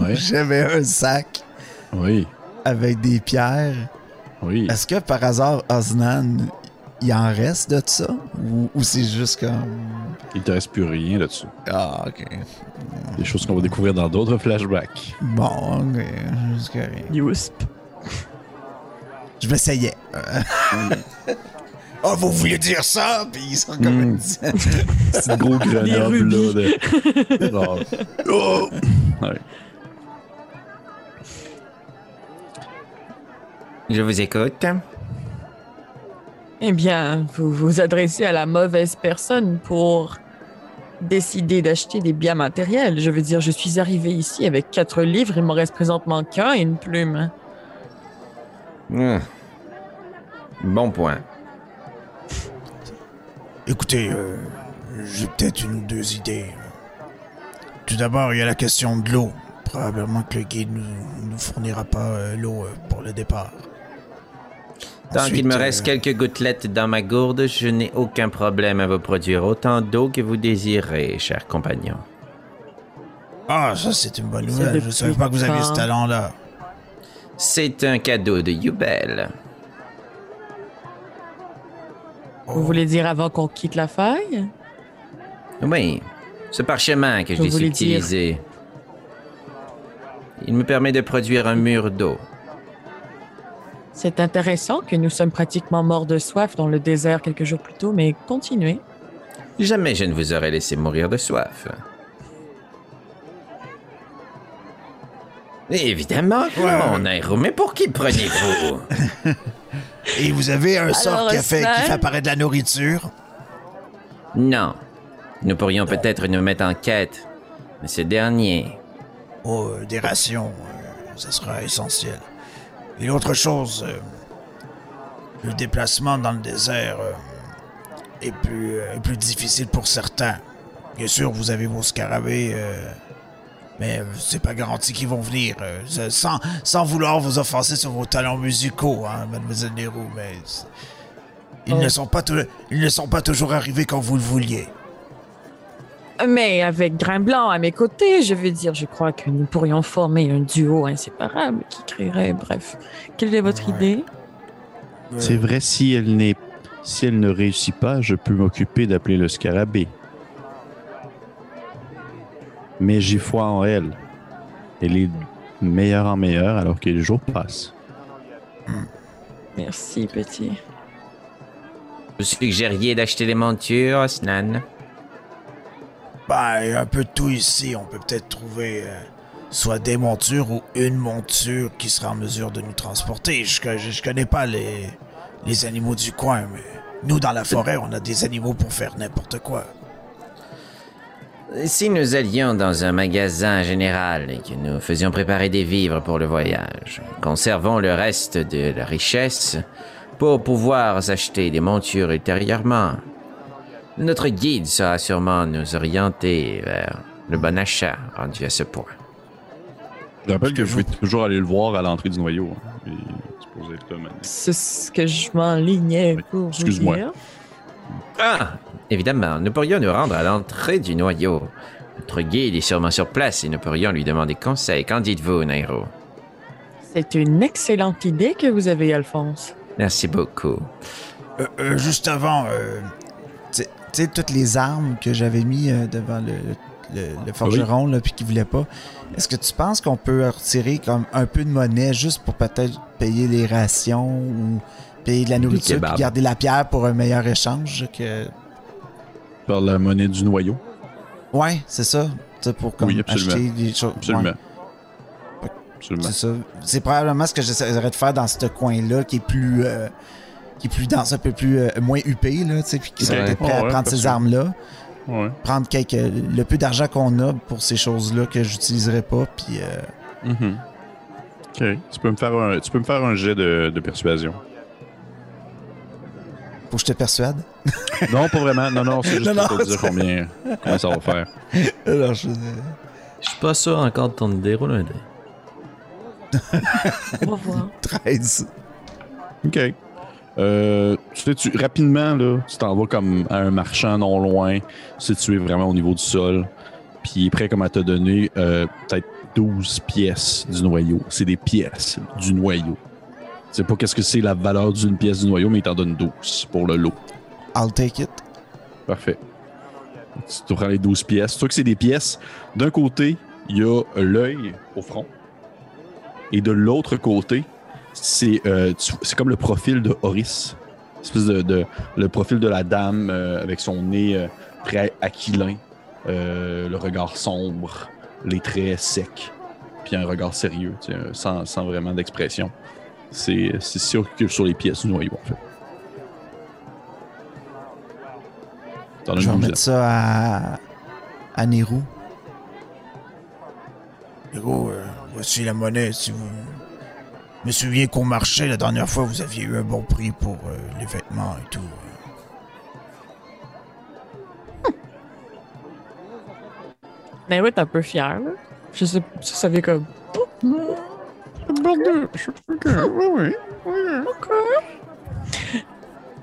Ouais. J'avais un sac Oui. avec des pierres. Oui. Est-ce que par hasard, Osnan, il en reste de ça? Ou, ou c'est juste comme. Il te reste plus rien là-dessus. Ah, ok. Des choses qu'on va découvrir dans d'autres flashbacks. Bon, ok. c'est correct. Yusp. Je m'essayais. oh, vous vouliez dire ça? Puis ils sont comme. Mm. C'est gros grenoble, là. De... Genre, oh! Ouais. Je vous écoute. Eh bien, vous vous adressez à la mauvaise personne pour décider d'acheter des biens matériels. Je veux dire, je suis arrivé ici avec quatre livres, il m'en reste présentement qu'un et une plume. Hmm. Bon point. Écoutez, euh, j'ai peut-être une ou deux idées. Tout d'abord, il y a la question de l'eau. Probablement que le guide nous, nous fournira pas euh, l'eau euh, pour le départ. Tant qu'il me euh, reste quelques gouttelettes dans ma gourde, je n'ai aucun problème à vous produire autant d'eau que vous désirez, cher compagnon. Ah, ça c'est une bonne nouvelle. Je depuis savais pas que vous aviez ce talent-là. C'est un cadeau de Yubel. Vous voulez dire avant qu'on quitte la faille? Oui, ce parchemin que je voulais dire-. Il me permet de produire un mur d'eau. C'est intéressant que nous sommes pratiquement morts de soif dans le désert quelques jours plus tôt, mais continuez. Jamais je ne vous aurais laissé mourir de soif. Évidemment que non, Nairo, mais pour qui prenez-vous? Et vous avez un sort qui, a fait, qui fait apparaître de la nourriture? Non. Nous pourrions peut-être nous mettre en quête, mais ce dernier, Oh, euh, des rations, euh, ça sera essentiel. Et l'autre chose, euh, le déplacement dans le désert est, plus, est plus difficile pour certains. Bien sûr, vous avez vos scarabées, euh, mais euh, c'est pas garanti qu'ils vont venir. euh, sans, sans vouloir vous offenser sur vos talents musicaux, hein, mademoiselle Nero, mais ils, Oh. ne sont pas ils ne sont pas toujours arrivés quand vous le vouliez. Mais avec Grain Blanc à mes côtés, je veux dire, je crois que nous pourrions former un duo inséparable qui créerait, bref. Quelle est votre Ouais. idée? C'est vrai, si elle n'est. Si elle ne réussit pas, je peux m'occuper d'appeler le scarabée. Mais j'ai foi en elle. Elle est meilleure en meilleure alors que les jours passent. Merci, petit. vous suggériez d'acheter des montures, Snan? Ben, il y a un peu de tout ici. On peut peut-être trouver euh, soit des montures ou une monture qui sera en mesure de nous transporter. Je, je, je connais pas les, les animaux du coin, mais nous, dans la forêt, on a des animaux pour faire n'importe quoi. Si nous allions dans un magasin général et que nous faisions préparer des vivres pour le voyage, conservons le reste de la richesse pour pouvoir s'acheter des montures ultérieurement, notre guide saura sûrement nous orienter vers le bon achat rendu à ce point. Je rappelle que je vais toujours aller le voir à l'entrée du noyau. hein. C'est ce que je m'enlignais pour vous excuse-moi. Ah, évidemment, nous pourrions nous rendre à l'entrée du noyau. Notre guide est sûrement sur place et nous pourrions lui demander conseil. Qu'en dites-vous, Nairo? C'est une excellente idée que vous avez, Alphonse. Merci beaucoup. Euh, euh, juste avant, euh, Tu sais, toutes les armes que j'avais mis euh, devant le, le, le forgeron, là, puis qu'il voulait pas. Est-ce que tu penses qu'on peut retirer comme un peu de monnaie juste pour peut-être payer les rations ou payer de la nourriture puis garder la pierre pour un meilleur échange que... Par la monnaie du noyau. Ouais, c'est ça. Pour comme Oui, acheter des choses. Absolument. Ouais, Absolument. c'est ça. C'est probablement ce que j'essaierais de faire dans ce coin-là qui est plus... euh, qui est plus dense, un peu plus euh, moins huppé, là, tu sais, puis qui serait Ouais. peut-être prêt Oh, à ouais, prendre ces armes-là. Ouais. prendre quelques, le peu d'argent qu'on a pour ces choses-là que j'utiliserai pas, puis euh, Mhm. Ok. Tu peux me faire un, tu peux me faire un jet de, de persuasion. Faut que je te persuade. Non, pas vraiment. Non, non, c'est juste Non, pour non, te dire combien, combien ça va faire. Alors, je... Je suis pas sûr encore de ton idée. Roule un dé. On va voir. 13. OK. Euh, tu sais, tu, rapidement, là, tu t'en vas comme à un marchand non loin, situé vraiment au niveau du sol. Puis il est prêt comme à te donner euh, peut-être 12 pièces du noyau. C'est des pièces du noyau. Tu sais pas qu'est-ce que c'est la valeur d'une pièce du noyau, mais il t'en donne 12 pour le lot. I'll take it. Parfait. Tu te prends les 12 pièces. Tu vois que c'est des pièces. D'un côté, il y a l'œil au front. Et de l'autre côté, c'est euh, comme le profil de Horis. Espèce de, de- le profil de la dame euh, avec son nez euh, très aquilin, euh, le regard sombre, les traits secs, puis un regard sérieux, tu sais, sans, sans vraiment d'expression. C'est c'est sûr que sur les pièces du noyau, en fait. Je vais remettre ça à, à Nero. Héros, euh, voici la monnaie si vous. Je me souviens qu'au marché, la dernière fois, vous aviez eu un bon prix pour euh, les vêtements et tout. Mais ouais, t'es un peu fier, là. Je sais, ça, ça vient comme.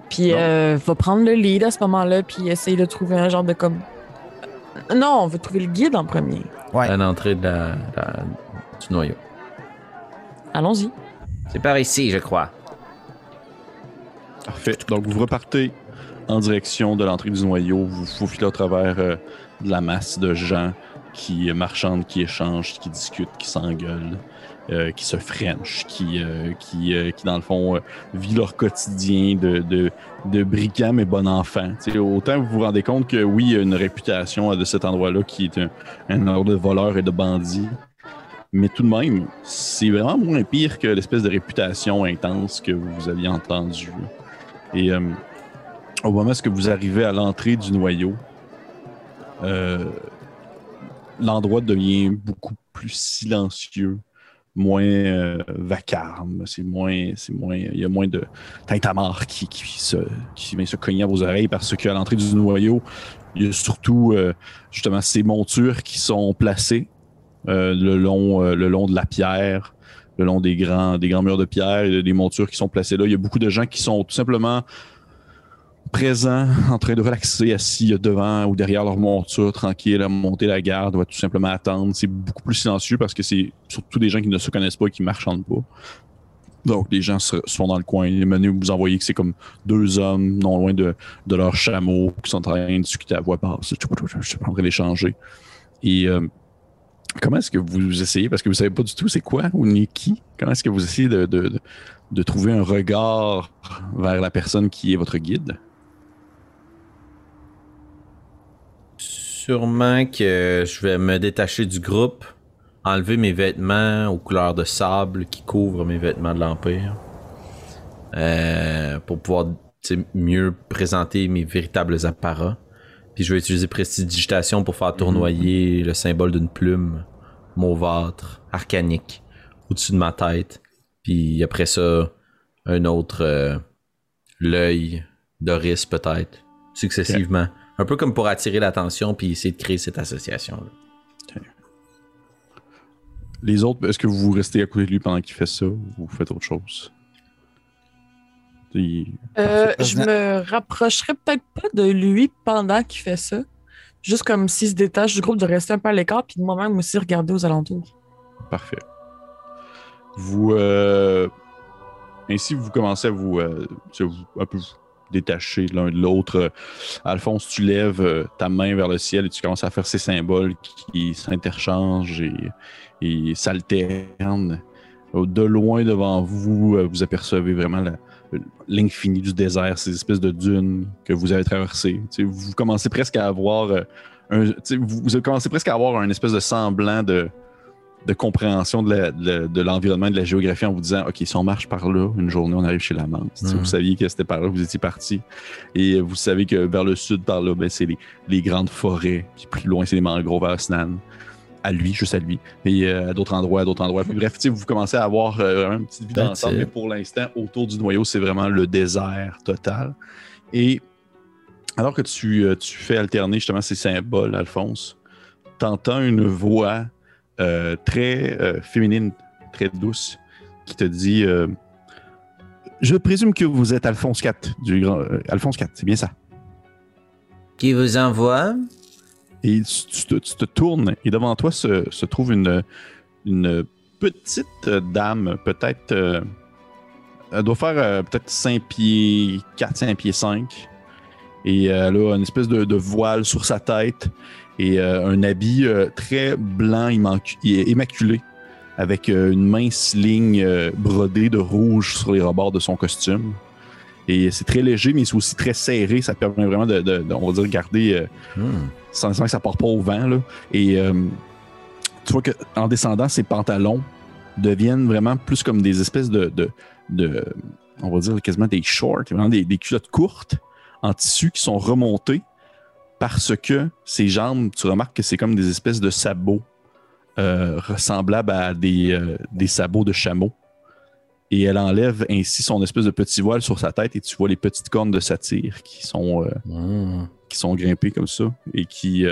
Puis, euh, va prendre le lead à ce moment-là, puis essayer de trouver un genre de comme. Non, on veut trouver le guide en premier. Ouais. À l'entrée de la, la- du noyau. Allons-y. C'est par ici, je crois. Parfait. Donc, vous repartez en direction de l'entrée du noyau. Vous vous filez au travers euh, de la masse de gens qui marchandent, qui échangent, qui discutent, qui s'engueulent, euh, qui se frenchent, qui, euh, qui, euh, qui, dans le fond, vivent leur quotidien de, de, de brigands mais bon enfant. Tu sais, autant vous vous rendez compte que oui, il y a une réputation de cet endroit-là qui est un, un ordre de voleurs et de bandits. Mais tout de même, c'est vraiment moins pire que l'espèce de réputation intense que vous aviez entendue. Et au moment où vous arrivez à l'entrée du noyau, l'endroit devient beaucoup plus silencieux, moins euh, vacarme. C'est moins, c'est moins, il y a moins de tintamarre qui, se, qui vient se cogner à vos oreilles parce qu'à l'entrée du noyau, il y a surtout euh, justement ces montures qui sont placées euh, le long, le long de la pierre le long des grands, des grands murs de pierre, des montures qui sont placées là. Il y a beaucoup de gens qui sont tout simplement présents, en train de relaxer, assis devant ou derrière leur monture, tranquille, à monter la garde, ou tout simplement attendre. C'est beaucoup plus silencieux parce que c'est surtout des gens qui ne se connaissent pas et qui marchandent pas. Donc, les gens sont dans le coin. Les menus, vous en voyez que c'est comme deux hommes, non loin de, leur chameau, qui sont en train de discuter à voix basse. Je suis en train d'échanger. Et euh, comment est-ce que vous essayez, parce que vous savez pas du tout c'est quoi ou ni qui, comment est-ce que vous essayez de trouver un regard vers la personne qui est votre guide? Sûrement que je vais me détacher du groupe, enlever mes vêtements aux couleurs de sable qui couvrent mes vêtements de l'Empire. Euh, pour pouvoir mieux présenter mes véritables apparats. Puis je vais utiliser prestidigitation pour faire tournoyer le symbole d'une plume mauvâtre, arcanique, au-dessus de ma tête. Puis après ça, un autre euh, l'œil d'Oris peut-être, successivement. Un peu comme pour attirer l'attention puis essayer de créer cette association-là. Les autres, est-ce que vous restez à côté de lui pendant qu'il fait ça ou vous faites autre chose? Il- Euh, je me rapprocherai peut-être pas de lui pendant qu'il fait ça. Juste comme s'il se détache du groupe de rester un peu à l'écart, puis de moi-même aussi regarder aux alentours. Parfait. Vous. euh, ainsi, vous commencez à vous, euh, un peu vous détacher l'un de l'autre. Alphonse, tu lèves euh, ta main vers le ciel et tu commences à faire ces symboles qui s'interchangent et, et s'alternent. De loin devant vous, euh, vous apercevez vraiment l'infini du désert, ces espèces de dunes que vous avez traversées. Vous presque à avoir euh, vous, vous commencez presque à avoir un espèce de semblant de, de compréhension de l'environnement, de, la géographie en vous disant OK, si on marche par là, une journée, on arrive chez la Manse. Mhm. Vous saviez que c'était par là que vous étiez parti. Et vous savez que vers le sud, par là, ben, c'est les, les grandes forêts. Puis plus loin, c'est les mangroves à Osnan. À lui, juste à lui. Et euh, à d'autres endroits, à d'autres endroits. Puis bref, vous commencez à avoir euh, une petite vie d'ensemble. Mais pour l'instant, autour du noyau, c'est vraiment le désert total. Et alors que tu, euh, tu fais alterner justement ces symboles, Alphonse, t'entends une voix euh, très euh, féminine, très douce, qui te dit euh, Je présume que vous êtes Alphonse IV, du grand. Alphonse IV, c'est bien ça. Qui vous envoie Et tu, tu te, tu te tournes et devant toi se, se trouve une, une petite dame, peut-être. elle doit faire peut-être 5 pieds 4, 5 pieds 5. Et elle a une espèce de, de voile sur sa tête et euh, un habit euh, très blanc, immacu- immaculé, avec euh, une mince ligne brodée de rouge sur les rebords de son costume. Et c'est très léger, mais c'est aussi très serré. Ça permet vraiment de, de- de, on va dire, garder. euh, Hmm. sans, sans que ça part pas au vent. Là. Et euh, tu vois qu'en descendant, ses pantalons deviennent vraiment plus comme des espèces de, de, de- on va dire quasiment des shorts, vraiment des, des culottes courtes en tissu qui sont remontées parce que ses jambes, tu remarques que c'est comme des espèces de sabots euh, ressemblables à des, euh, des sabots de chameau. Et elle enlève ainsi son espèce de petit voile sur sa tête et tu vois les petites cornes de satyre qui sont euh, qui sont grimpés comme ça et qui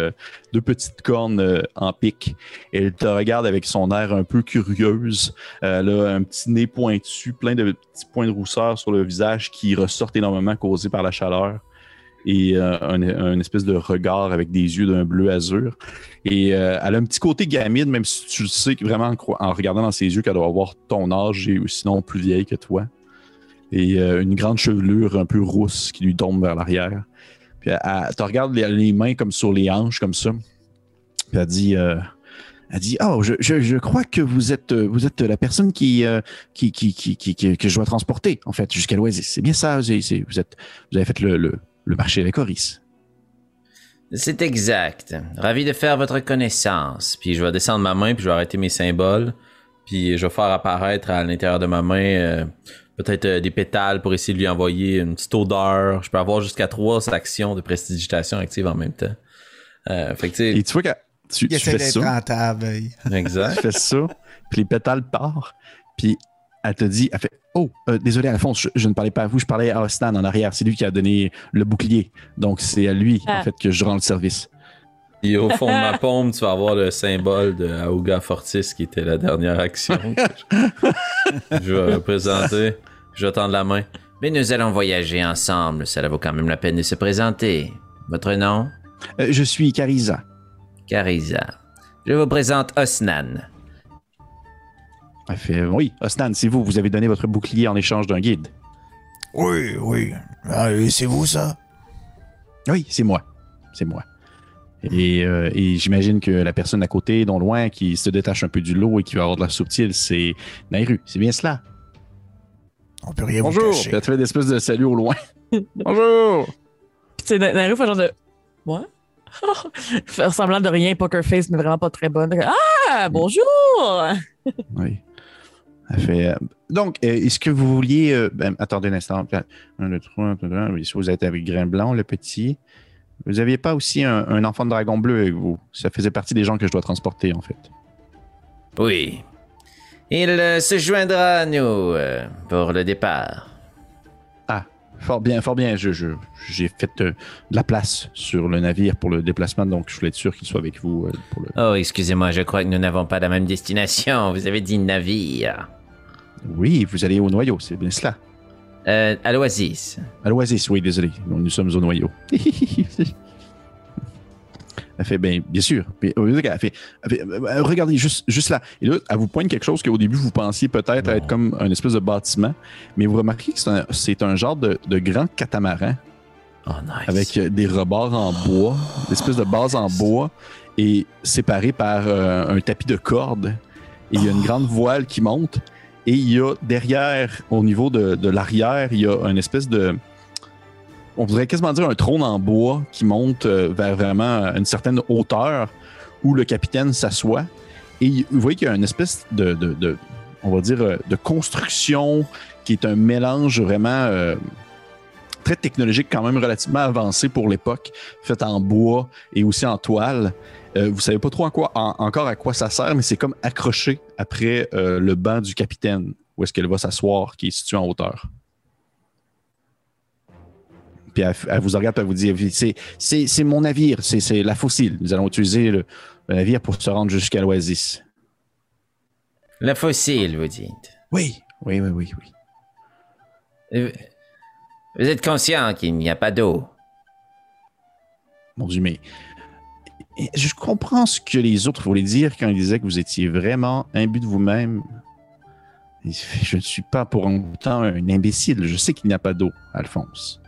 deux petites cornes en pique. Elle te regarde avec son air un peu curieuse. Elle a un petit nez pointu, plein de petits points de rousseur sur le visage qui ressortent énormément causés par la chaleur et euh, un, espèce de regard avec des yeux d'un bleu azur. Et euh, elle a un petit côté gamine, même si tu sais vraiment en, regardant dans ses yeux qu'elle doit avoir ton âge et sinon plus vieille que toi. Et euh, une grande chevelure un peu rousse qui lui tombe vers l'arrière. Puis elle, te regarde les, mains comme sur les hanches, comme ça. Puis elle dit, elle dit, oh, je, je, je crois que vous êtes, vous êtes la personne qui, qui, qui, qui, qui- que je dois transporter, en fait, jusqu'à l'Oasis. C'est bien ça, vous êtes, vous avez fait le, le marché la Coris. C'est exact. Ravi de faire votre connaissance. Puis je vais descendre ma main, puis je vais arrêter mes symboles. Puis je vais faire apparaître à l'intérieur de ma main euh, peut-être euh, des pétales pour essayer de lui envoyer une petite odeur. Je peux avoir jusqu'à trois actions de prestidigitation actives en même temps. Euh, fait que tu Et tu vois que tu, tu fais ça, rentable. tu exact. fais ça, puis les pétales partent, puis elle te dit, elle fait, oh, euh, désolé Alphonse, je, je ne parlais pas à vous, je parlais à Ostan en arrière, c'est lui qui a donné le bouclier, donc c'est à lui, en Ah. fait, que je rends le service. Puis au fond de ma paume, tu vas avoir le symbole de Auga Fortis qui était la dernière action. que je vais présenter. Je vais tendre la main. Mais nous allons voyager ensemble. Cela vaut quand même la peine de se présenter. Votre nom? Euh, je suis Carisa. Carisa. Je vous présente Osnan. Elle fait, oui, Ostan, c'est vous, vous avez donné votre bouclier en échange d'un guide. Oui, oui. Ah, c'est vous, ça? Oui, c'est moi. C'est moi. Et, euh, et j'imagine que la personne à côté, non loin, qui se détache un peu du lot et qui va avoir de la subtile, c'est Nairu. C'est bien cela. On peut rien Bonjour. vous Puis cacher. elle te fait des espèces de salut au loin. Bonjour. Puis la rue, fait genre de. Ouais. Faire semblant de rien, poker face, mais vraiment pas très bonne. Ah, bonjour! Oui. Euh, donc, euh, est-ce que vous vouliez. euh, ben, attendez un instant. Un, deux, trois, un, deux, trois. Oui, si vous êtes avec Grain Blanc, le petit. Vous n'aviez pas aussi un, enfant de dragon bleu avec vous? Ça faisait partie des gens que je dois transporter, en fait. Oui. Il se joindra à nous pour le départ. Fort bien, fort bien. Je, je- j'ai fait euh, de la place sur le navire pour le déplacement, donc je voulais être sûr qu'il soit avec vous euh, pour le. Oh, excusez-moi, je crois que nous n'avons pas la même destination. Vous avez dit navire. Oui, vous allez au noyau, c'est bien cela. Euh, à l'Oasis. À l'Oasis, oui, désolé. Nous sommes au noyau. Elle fait, ben, bien sûr. Puis, euh, elle fait, elle fait, euh, regardez, juste, juste là. Et là, elle vous pointe quelque chose qu'au début, vous pensiez peut-être être comme un espèce de bâtiment. Mais vous remarquez que c'est un, genre de, de grand catamaran Oh, nice. avec euh, des rebords en bois, des espèces de bases en bois et séparés par euh, un tapis de cordes. Et il y a une grande voile qui monte. Et il y a derrière, au niveau de, de l'arrière, il y a une espèce de. On voudrait quasiment dire un trône en bois qui monte euh, vers vraiment une certaine hauteur où le capitaine s'assoit. Et vous voyez qu'il y a une espèce de, on va dire, euh, de construction qui est un mélange vraiment euh, très technologique, quand même relativement avancé pour l'époque, fait en bois et aussi en toile. Euh, vous savez pas trop encore à quoi ça sert, mais c'est comme accroché après euh, le banc du capitaine, où est-ce qu'elle va s'asseoir, qui est situé en hauteur. Puis elle, elle vous regarde elle vous dit c'est, mon navire, c'est, la fossile. Nous allons utiliser le, le navire pour se rendre jusqu'à l'Oasis. Le fossile, vous dites. Oui, oui, oui, oui, oui. Euh, Vous êtes conscient qu'il n'y a pas d'eau. Mon Dieu, mais je comprends ce que les autres voulaient dire quand ils disaient que vous étiez vraiment imbu de vous-même. Je ne suis pas pour autant un imbécile. Je sais qu'il n'y a pas d'eau, Alphonse.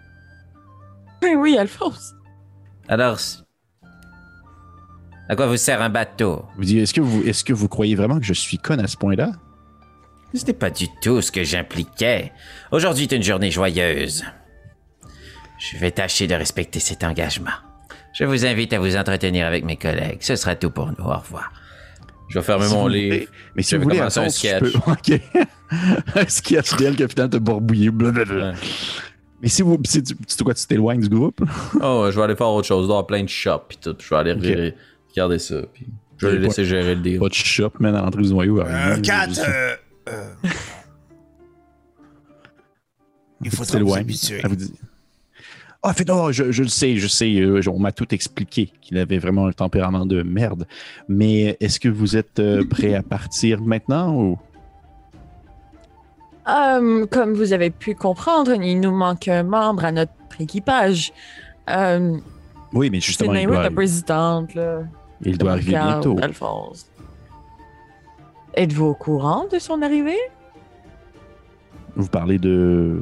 Oui, oui, Alphonse. Alors, à quoi vous sert un bateau? Vous dites, est-ce que vous, est-ce que vous croyez vraiment que je suis conne à ce point-là? Ce n'est pas du tout ce que j'impliquais. Aujourd'hui est une journée joyeuse. Je vais tâcher de respecter cet engagement. Je vous invite à vous entretenir avec mes collègues. Ce sera tout pour nous. Au revoir. Je vais fermer Si mon livre. mais si Je vous voulez, un sketch. peux- OK. un sketch d'elle qui a finalement te barbouillé. blablabla. Ouais. Mais si vous, si tu, tu, quoi, tu t'éloignes du groupe? Oh, ouais, je vais aller faire autre chose. Il doit y avoir plein de shops pis tout. Je vais aller regarder, regarder ça. Puis je vais les laisser gérer le deal. Pas de shop, man, à l'entrée du noyau. Euh, euh, euh, il faudra vous s'éloigne. habituer. Elle vous dit Ah, fait non, je, je le sais, je sais, euh, on m'a tout expliqué qu'il avait vraiment un tempérament de merde. Mais est-ce que vous êtes euh, prêt à partir maintenant ou? Euh, comme vous avez pu comprendre, il nous manque un membre à notre équipage. Euh, Oui, mais justement, il doit, la présidente, là. il doit arriver bientôt. Alphonse. Êtes-vous au courant de son arrivée? Vous parlez de.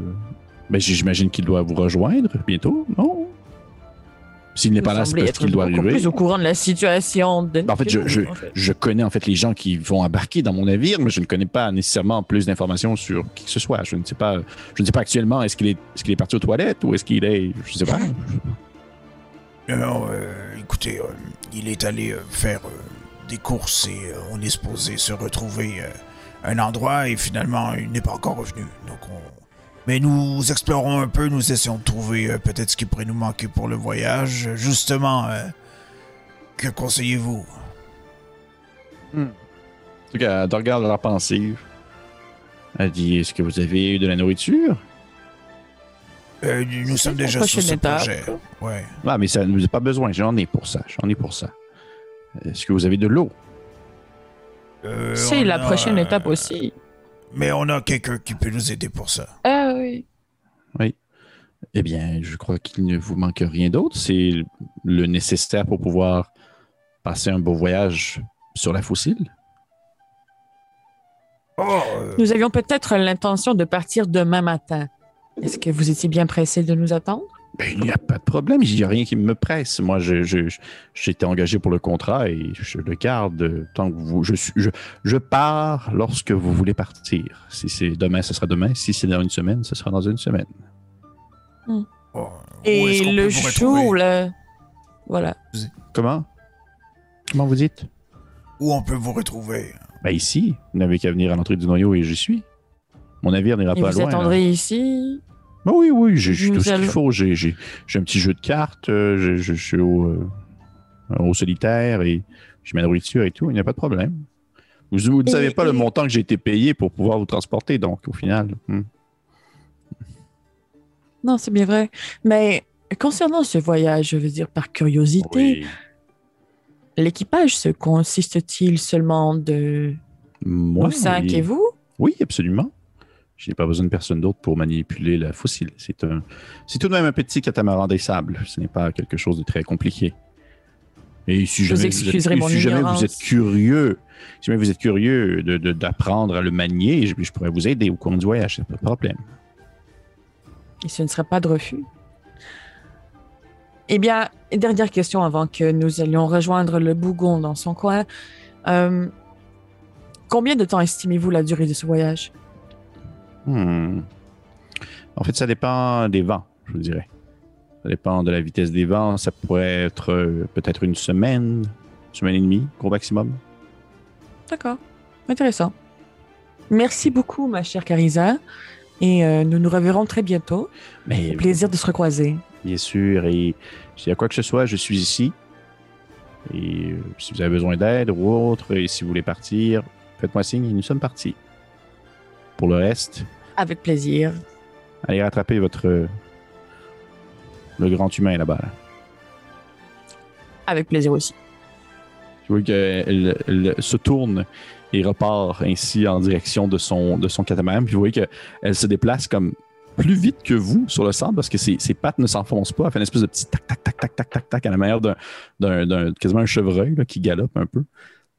Ben, j'imagine qu'il doit vous rejoindre bientôt, non? S'il n'est pas là, c'est parce qu'il doit arriver. plus au courant de la situation de Ben, en fait, je, je, je connais en fait les gens qui vont embarquer dans mon navire, mais je ne connais pas nécessairement plus d'informations sur qui que ce soit. Je ne sais pas. Je ne sais pas actuellement est-ce qu'il est, est-ce qu'il est parti aux toilettes ou est-ce qu'il est, je sais pas. Non, non, euh, écoutez, euh, il est allé euh, faire euh, des courses et euh, on est supposé se retrouver euh, à un endroit et finalement il n'est pas encore revenu. Donc on... Mais nous explorons un peu, nous essayons de trouver euh, peut-être ce qui pourrait nous manquer pour le voyage. Justement, euh, que conseillez-vous? En tout cas, elle te regarde l'air pensive. Elle dit Est-ce que vous avez eu de la nourriture? Euh, Nous sommes déjà sur prochaine ce étape. projet. Ouais. Ah, mais ça ne vous a pas besoin. J'en ai pour ça. J'en ai pour ça. Est-ce que vous avez de l'eau? Euh, C'est la a, prochaine étape aussi. Mais on a quelqu'un qui peut nous aider pour ça. Ah oui. Eh bien, je crois qu'il ne vous manque rien d'autre. C'est le nécessaire pour pouvoir passer un beau voyage sur la fossile. Oh, euh, Nous avions peut-être l'intention de partir demain matin. Est-ce que vous étiez bien pressé de nous attendre? Ben, il n'y a pas de problème. Il n'y a rien qui me presse. Moi, je, je- je- j'ai été engagé pour le contrat et je le garde tant que vous. Je, je, je pars lorsque vous voulez partir. Si c'est demain, ce sera demain. Si c'est dans une semaine, ce sera dans une semaine. oh, où est-ce Et le vous jour, là... Voilà. Comment? Comment vous dites? Où on peut vous retrouver? Ben ici. Vous n'avez qu'à venir à l'entrée du noyau et j'y suis. Mon navire n'ira pas vous loin. là. attendrez ici? Ben oui, oui, j'ai tout ce qu'il faut. J'ai un petit jeu de cartes, euh, je, suis au, euh, au solitaire et j'ai ma nourriture et tout. Il n'y a pas de problème. Vous ne savez pas le montant que j'ai été payé pour pouvoir vous transporter, donc au final. hmm. Non, c'est bien vrai. Mais concernant ce voyage, je veux dire par curiosité, Oui. l'équipage se consiste-t-il seulement de Moi, cinq oui. et vous? Oui, absolument. Je n'ai pas besoin de personne d'autre pour manipuler la fossile. C'est un, c'est tout de même un petit catamaran des sables. Ce n'est pas quelque chose de très compliqué. Et si vous jamais, vous êtes, mon si jamais ignorance. vous êtes curieux, si jamais vous êtes curieux de- de- d'apprendre à le manier, je, je pourrais vous aider au cours du voyage, c'est pas de problème. Et ce ne serait pas de refus. Eh bien, dernière question avant que nous allions rejoindre le bougon dans son coin. Euh, combien de temps estimez-vous la durée de ce voyage? Hmm. En fait, ça dépend des vents, je vous dirais. Ça dépend de la vitesse des vents. Ça pourrait être euh, peut-être une semaine, une semaine et demie, gros maximum. D'accord. Intéressant. Merci beaucoup, ma chère Carisa. Et euh, nous nous reverrons très bientôt. Mais Au plaisir de se recroiser. Bien sûr, et s'il y a quoi que ce soit, je suis ici. Et euh, si vous avez besoin d'aide ou autre, et si vous voulez partir, faites-moi signe et nous sommes partis. Pour le reste, Avec plaisir. allez rattraper votre le grand humain là-bas. là. Avec plaisir aussi. Tu vois qu'elle elle se tourne et repart ainsi en direction de son, de son catamaran. Puis vous voyez qu'elle se déplace comme plus vite que vous sur le sable parce que ses, ses pattes ne s'enfoncent pas. Elle fait une espèce de petit tac, tac, tac, tac, tac, tac, tac à la manière d'un, d'un, d'un- quasiment un chevreuil là, qui galope un peu.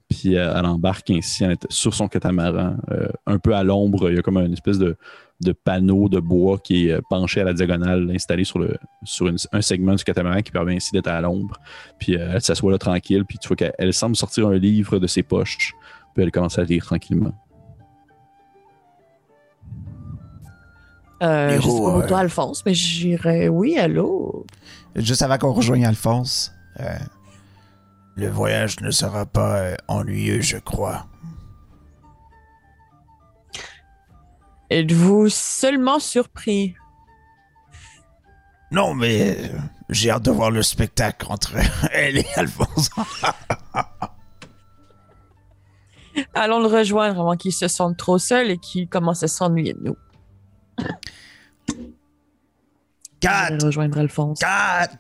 Puis euh, elle embarque ainsi elle est sur son catamaran, euh, un peu à l'ombre. Il y a comme une espèce de, de panneau de bois qui est euh, penché à la diagonale, installé sur, le, sur une- un segment du catamaran qui permet ainsi d'être à l'ombre. Puis euh, elle s'assoit là tranquille, puis tu vois qu'elle elle semble sortir un livre de ses poches, puis elle commence à lire tranquillement. Euh, je sais Héros, pas pour toi, Alphonse, mais j'irais oui, allô? Juste avant qu'on rejoigne Alphonse, Euh, le voyage ne sera pas euh, ennuyeux, je crois. Êtes-vous seulement surpris? Non, mais euh, j'ai hâte de voir le spectacle entre elle et Alphonse. Allons le rejoindre avant qu'il se sente trop seul et qu'il commence à s'ennuyer de nous. Kat! J'irai rejoindre Alphonse. Kat!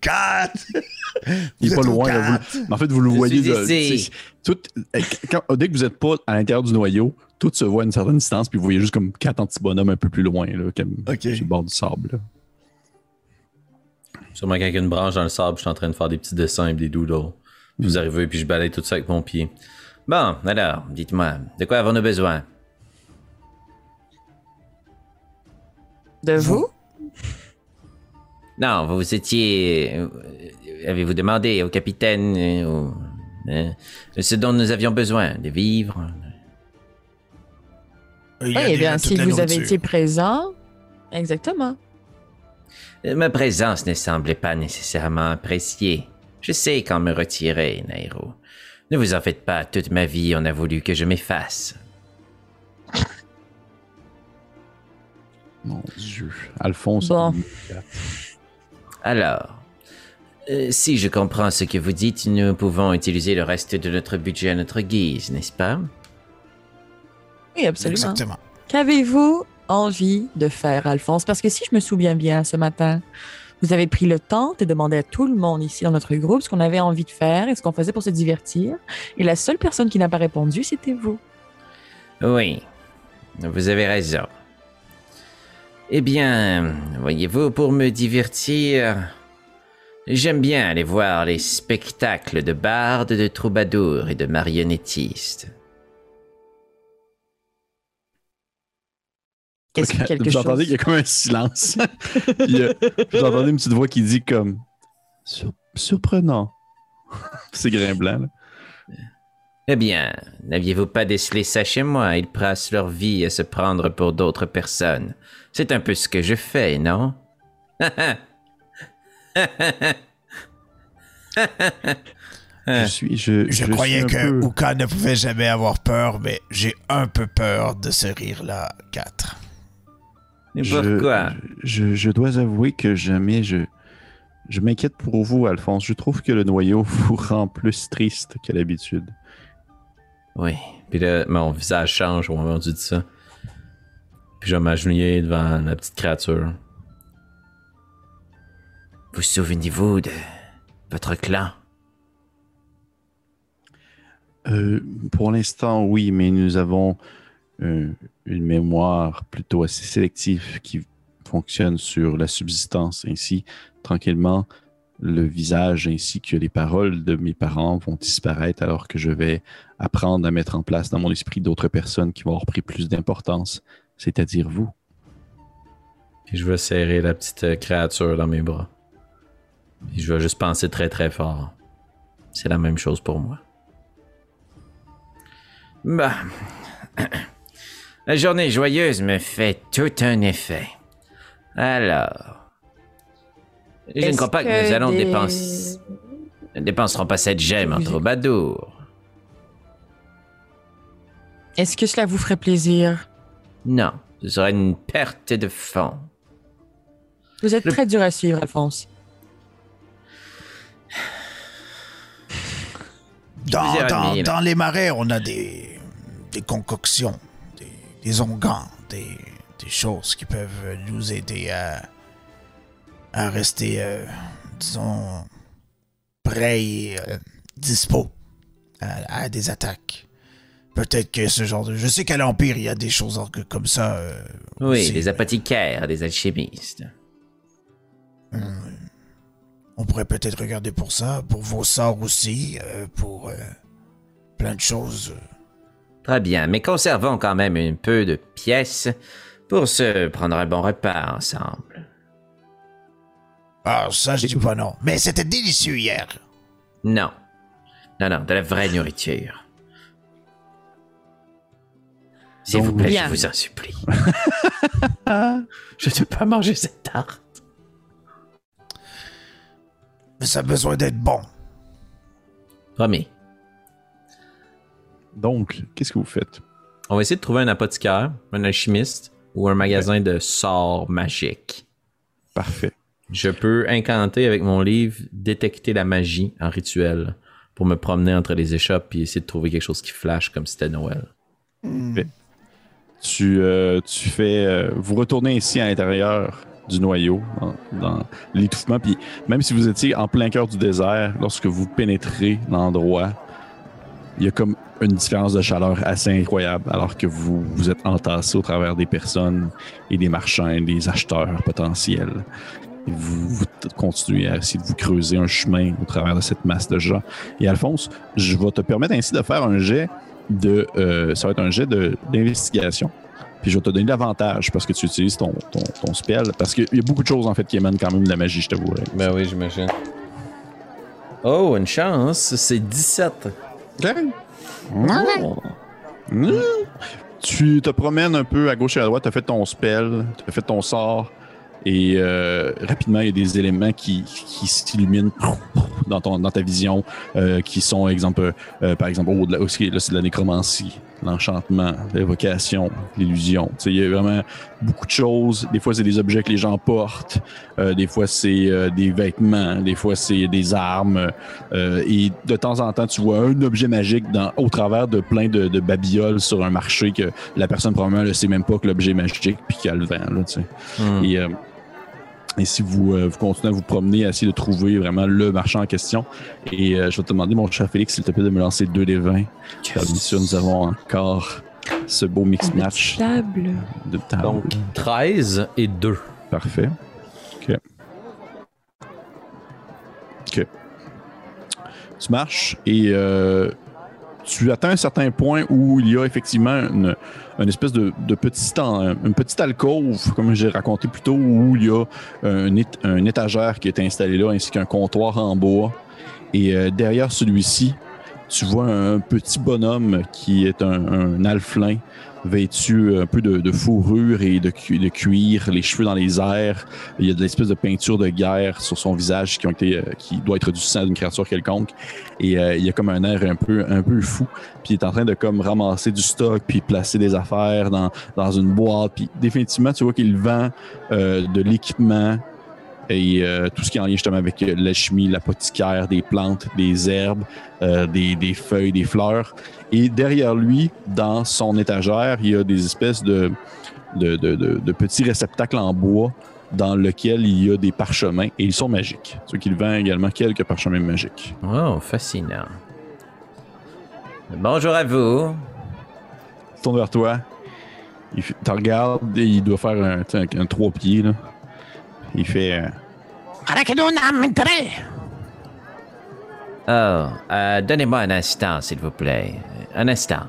Kat! Il est pas loin. là, vous- mais en fait, vous le Je voyez. suis de- ici. c'est- tout, quand- dès que vous n'êtes pas à l'intérieur du noyau, tout se voit à une certaine distance, puis vous voyez juste comme quatre petits bonhommes un peu plus loin, là, comme sur le bord du sable. là. Sûrement qu'avec une branche dans le sable, je suis en train de faire des petits dessins et des doodles. Puis vous arrivez, puis je balaye tout ça avec mon pied. Bon, alors, dites-moi, de quoi avons-nous besoin? De vous? Non, vous étiez... Avez-vous demandé au capitaine euh, au- hein, ce dont nous avions besoin De vivres? Oui, eh bien, si vous avez été présent. Exactement. Euh, Ma présence ne semblait pas nécessairement appréciée. Je sais quand me retirer, Nairo. Ne vous en faites pas, toute ma vie, on a voulu que je m'efface. Mon Dieu. Alphonse. Bon. Alors, euh, si je comprends ce que vous dites, nous pouvons utiliser le reste de notre budget à notre guise, n'est-ce pas? Oui, absolument. Exactement. Qu'avez-vous envie de faire, Alphonse? Parce que si je me souviens bien ce matin, vous avez pris le temps de demander à tout le monde ici dans notre groupe ce qu'on avait envie de faire et ce qu'on faisait pour se divertir. Et la seule personne qui n'a pas répondu, c'était vous. Oui, vous avez raison. Eh bien, voyez-vous, pour me divertir, j'aime bien aller voir les spectacles de bardes, de troubadours et de marionnettistes. Est-ce que quelque vous chose... entendez qu'il y a comme un silence. Euh, vous entendez une petite voix qui dit comme Sur- surprenant. C'est Grimblanc. là. Eh bien, n'aviez-vous pas décelé ça chez moi? Ils passent leur vie à se prendre pour d'autres personnes. C'est un peu ce que je fais, non? Je suis. Je, croyais que peu- Uka ne pouvait jamais avoir peur, mais j'ai un peu peur de ce rire-là, Kat. Mais je- pourquoi je, je dois avouer que jamais je. Je m'inquiète pour vous, Alphonse. Je trouve que le noyau vous rend plus triste que d'habitude. Oui. Puis là, mon visage change au moment où tu dis ça. Puis je vais m'agenouiller devant la petite créature. Vous souvenez-vous de votre clan? Euh, pour l'instant, oui, mais nous avons euh, une mémoire plutôt assez sélective qui fonctionne sur la subsistance. Ainsi, tranquillement, le visage ainsi que les paroles de mes parents vont disparaître alors que je vais apprendre à mettre en place dans mon esprit d'autres personnes qui vont avoir pris plus d'importance, c'est-à-dire vous. Puis je vais serrer la petite euh, créature dans mes bras. Je vais juste penser très très fort. C'est la même chose pour moi. Bah. La journée joyeuse me fait tout un effet. Alors. Je ne crois pas que, nous allons des- dépenser. Nous ne dépenserons pas cette gemme en troubadour. Est-ce que cela vous ferait plaisir? Non, ce serait une perte de fonds. Vous êtes très dur à suivre, Alphonse. Dans, les marais, on a des, des concoctions, des, des onguents, des, des choses qui peuvent nous aider à, à rester, euh, disons, prêt et euh, dispo à, à des attaques. Peut-être que ce genre de... Je sais qu'à l'Empire, il y a des choses comme ça. euh, Oui, aussi. des apothicaires, des alchimistes. On pourrait peut-être regarder pour ça, pour vos sorts aussi, euh, pour euh, plein de choses. Très bien, mais conservons quand même un peu de pièces pour se prendre un bon repas ensemble. Ah, ça, je dis pas non. Mais c'était délicieux hier. Non. Non, non, de la vraie nourriture. S'il vous plaît, Bien. je vous en supplie. je ne peux pas manger cette tarte. Mais ça a besoin d'être bon. Promis. Donc, qu'est-ce que vous faites? On va essayer de trouver un apothicaire, un alchimiste ou un magasin de sorts magiques. Parfait. Je peux incanter avec mon livre détecter la magie en rituel pour me promener entre les échoppes et essayer de trouver quelque chose qui flash comme si c'était Noël. Tu, euh, tu fais. euh, vous retournez ici à l'intérieur du noyau, dans, l'étouffement. Puis même si vous étiez en plein cœur du désert, lorsque vous pénétrez l'endroit, il y a comme une différence de chaleur assez incroyable, alors que vous vous êtes entassé au travers des personnes et des marchands, des acheteurs potentiels. Et vous, continuez à essayer de vous creuser un chemin au travers de cette masse de gens. Et Alphonse, je vais te permettre ainsi de faire un jet de. euh, ça va être un jet d'investigation. Puis je vais te donner l'avantage parce que tu utilises ton, ton, ton spell. Parce qu'il y a beaucoup de choses en fait qui émanent quand même de la magie, je t'avoue. Ben oui, j'imagine. Oh, une chance, c'est 17. Oh. Mmh. Tu te promènes un peu à gauche et à droite, tu as fait ton spell, tu as fait ton sort, et euh, rapidement, il y a des éléments qui, qui s'illuminent dans, ton, dans ta vision, euh, qui sont, exemple, euh, par exemple, oh, de la- aussi, là, c'est de la nécromancie, l'enchantement, l'évocation, l'illusion. Tu sais, il y a vraiment beaucoup de choses. Des fois, c'est des objets que les gens portent, euh, des fois, c'est euh, des vêtements, des fois, c'est des armes. Euh, et de temps en temps, tu vois un objet magique dans, au travers de plein de, de babioles sur un marché que la personne probablement ne sait même pas que l'objet est magique puis a le vent. Là, tu sais. Hmm. et, euh, et si vous, euh, vous continuez à vous promener, à essayer de trouver vraiment le marchand en question, et euh, je vais te demander, mon cher Félix, s'il te plaît, de me lancer deux des 20. Car bien sûr, nous avons encore ce beau mix-match Table. de table. Donc, 13 et 2. Parfait. OK. OK. Tu marches et euh, tu atteins un certain point où il y a effectivement une, une espèce de, de petit, une petite alcôve, comme j'ai raconté plus tôt, où il y a un, ét- un étagère qui est installé là, ainsi qu'un comptoir en bois. Et euh, derrière celui-ci, tu vois un petit bonhomme qui est un alflin vêtu un peu de, fourrure et de, cu- de cuir, les cheveux dans les airs. Il y a de l'espèce de peinture de guerre sur son visage qui, ont été, euh, qui doit être du sang d'une créature quelconque. Et euh, il y a comme un air un peu, un peu fou. Puis il est en train de comme ramasser du stock, puis placer des affaires dans, dans une boîte. Puis définitivement, tu vois qu'il vend euh, de l'équipement et euh, tout ce qui est en lien justement avec euh, l'alchimie, l'apothicaire, des plantes, des herbes, euh, des, des feuilles, des fleurs. Et derrière lui, dans son étagère, il y a des espèces de, de, de, de- de petits réceptacles en bois dans lesquels il y a des parchemins et ils sont magiques. Ce qu'il vend également quelques parchemins magiques. Oh, fascinant. Bonjour à vous. Il tourne vers toi. Il te regarde et il doit faire un, un trois pieds. Là. Il fait. euh, Oh, euh, donnez-moi un instant, s'il vous plaît. Un instant.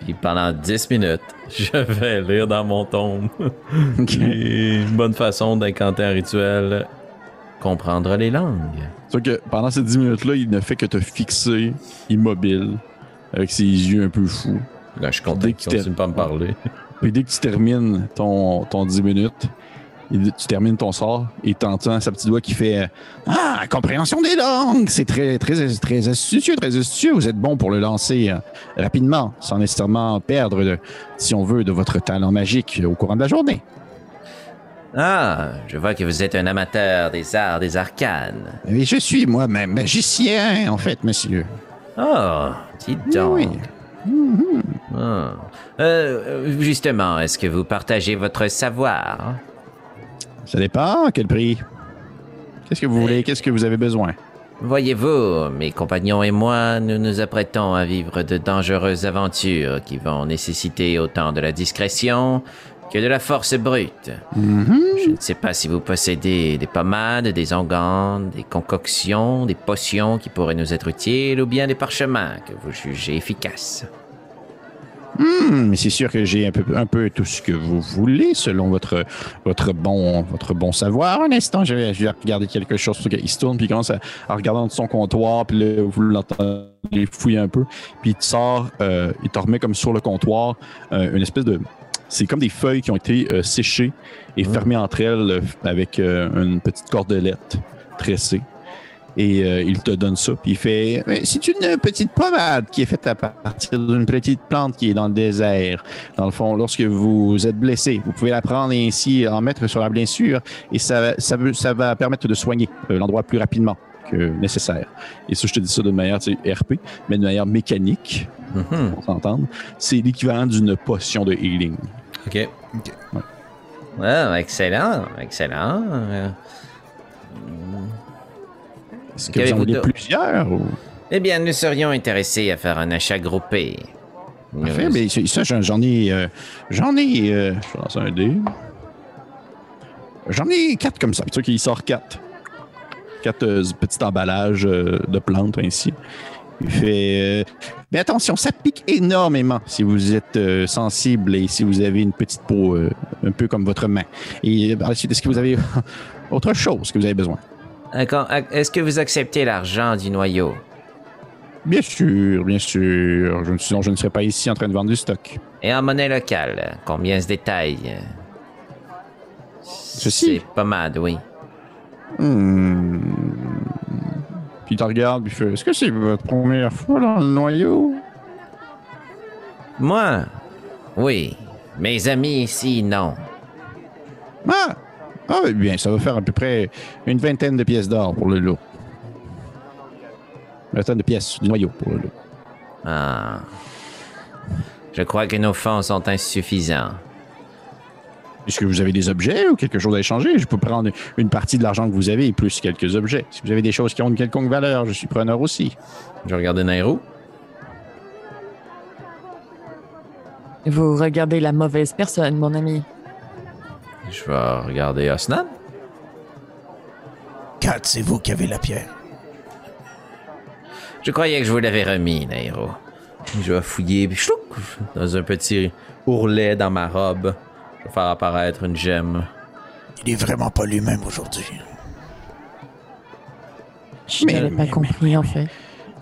Puis pendant 10 minutes, je vais lire dans mon tombe. Une bonne façon d'incanter un rituel, comprendre les langues. Sauf que pendant ces 10 minutes-là, il ne fait que te fixer immobile, avec ses yeux un peu fous. Là, je suis content Dès qu'il continue pas me parler. Puis dès que tu termines ton, ton 10 minutes, tu termines ton sort et t'entends sa petite voix qui fait Ah, compréhension des langues! C'est très, très, très astucieux, très astucieux. Vous êtes bon pour le lancer euh, rapidement, sans nécessairement perdre, de- si on veut, de votre talent magique au courant de la journée. Ah, je vois que vous êtes un amateur des arts des arcanes. Et je suis moi-même magicien, en fait, monsieur. Oh, dites donc. Oui. Ah. Euh, justement, est-ce que vous partagez votre savoir? Ça dépend, à quel prix? Qu'est-ce que vous voulez? Qu'est-ce que vous avez besoin? Voyez-vous, mes compagnons et moi, nous nous apprêtons à vivre de dangereuses aventures qui vont nécessiter autant de la discrétion que de la force brute. Je ne sais pas si vous possédez des pommades, des onguents, des concoctions, des potions qui pourraient nous être utiles ou bien des parchemins que vous jugez efficaces. Hmm, mais c'est sûr que j'ai un peu, un peu tout ce que vous voulez selon votre, votre, bon, votre bon savoir. Un instant, je vais, je vais regarder quelque chose. Qu'il se tourne, puis il commence à, à regarder dans son comptoir, puis là, vous l'entendez fouiller un peu. Puis il te sort, euh, il te remet comme sur le comptoir euh, une espèce de. C'est comme des feuilles qui ont été euh, séchées et fermées entre elles avec une petite cordelette tressée. Et euh, il te donne ça. Puis il fait Euh, C'est une petite pommade qui est faite à partir d'une petite plante qui est dans le désert. Dans le fond, lorsque vous êtes blessé, vous pouvez la prendre et ainsi en mettre sur la blessure. Et ça, ça, veut- ça va permettre de soigner euh, l'endroit plus rapidement que nécessaire. Et ça, je te dis ça de manière tu sais, RP, mais de manière mécanique, Mhm. pour s'entendre. C'est l'équivalent d'une potion de healing. OK. Ah, excellent, excellent. Euh, Est-ce que vous en voulez plusieurs? Ou... Eh bien, nous serions intéressés à faire un achat groupé. Nous- Parfait, mais ça, j'en ai. euh, j'en ai. euh, je vais lancer un dé. J'en ai quatre comme ça. Tu vois qu'il sort quatre. Quatre euh, petits emballages euh, de plantes ainsi. Il fait. euh, mais attention, ça pique énormément si vous êtes sensible et si vous avez une petite peau un peu comme votre main. Et euh, par la suite, est-ce que vous avez autre chose que vous avez besoin? Est-ce que vous acceptez l'argent du noyau? Bien sûr, bien sûr. Je, sinon, je ne serais pas ici en train de vendre du stock. Et en monnaie locale, combien se détaille? Ceci? C'est pommade, oui. Hmm. Puis il te regarde, puis il fait Est-ce que c'est votre première fois dans le noyau? Moi? Oui. Mes amis ici, non. Ah Ah, bien, ça va faire à peu près une vingtaine de pièces d'or pour le lot. Une vingtaine de pièces du noyau pour le lot. Ah. Je crois que nos fonds sont insuffisants. Est-ce que vous avez des objets ou quelque chose à échanger? Je peux prendre une partie de l'argent que vous avez et plus quelques objets. Si vous avez des choses qui ont une quelconque valeur, je suis preneur aussi. Je vais regarder Nairo. Vous regardez la mauvaise personne, mon ami. Je vais regarder Osnan. Kat, c'est vous qui avez la pierre. Je croyais que je vous l'avais remis, Nairo. Je vais fouiller puis chlouc, dans un petit ourlet dans ma robe. Je vais faire apparaître une gemme. Il est vraiment pas lui-même aujourd'hui. Je n'avais pas mais- compris, en fait.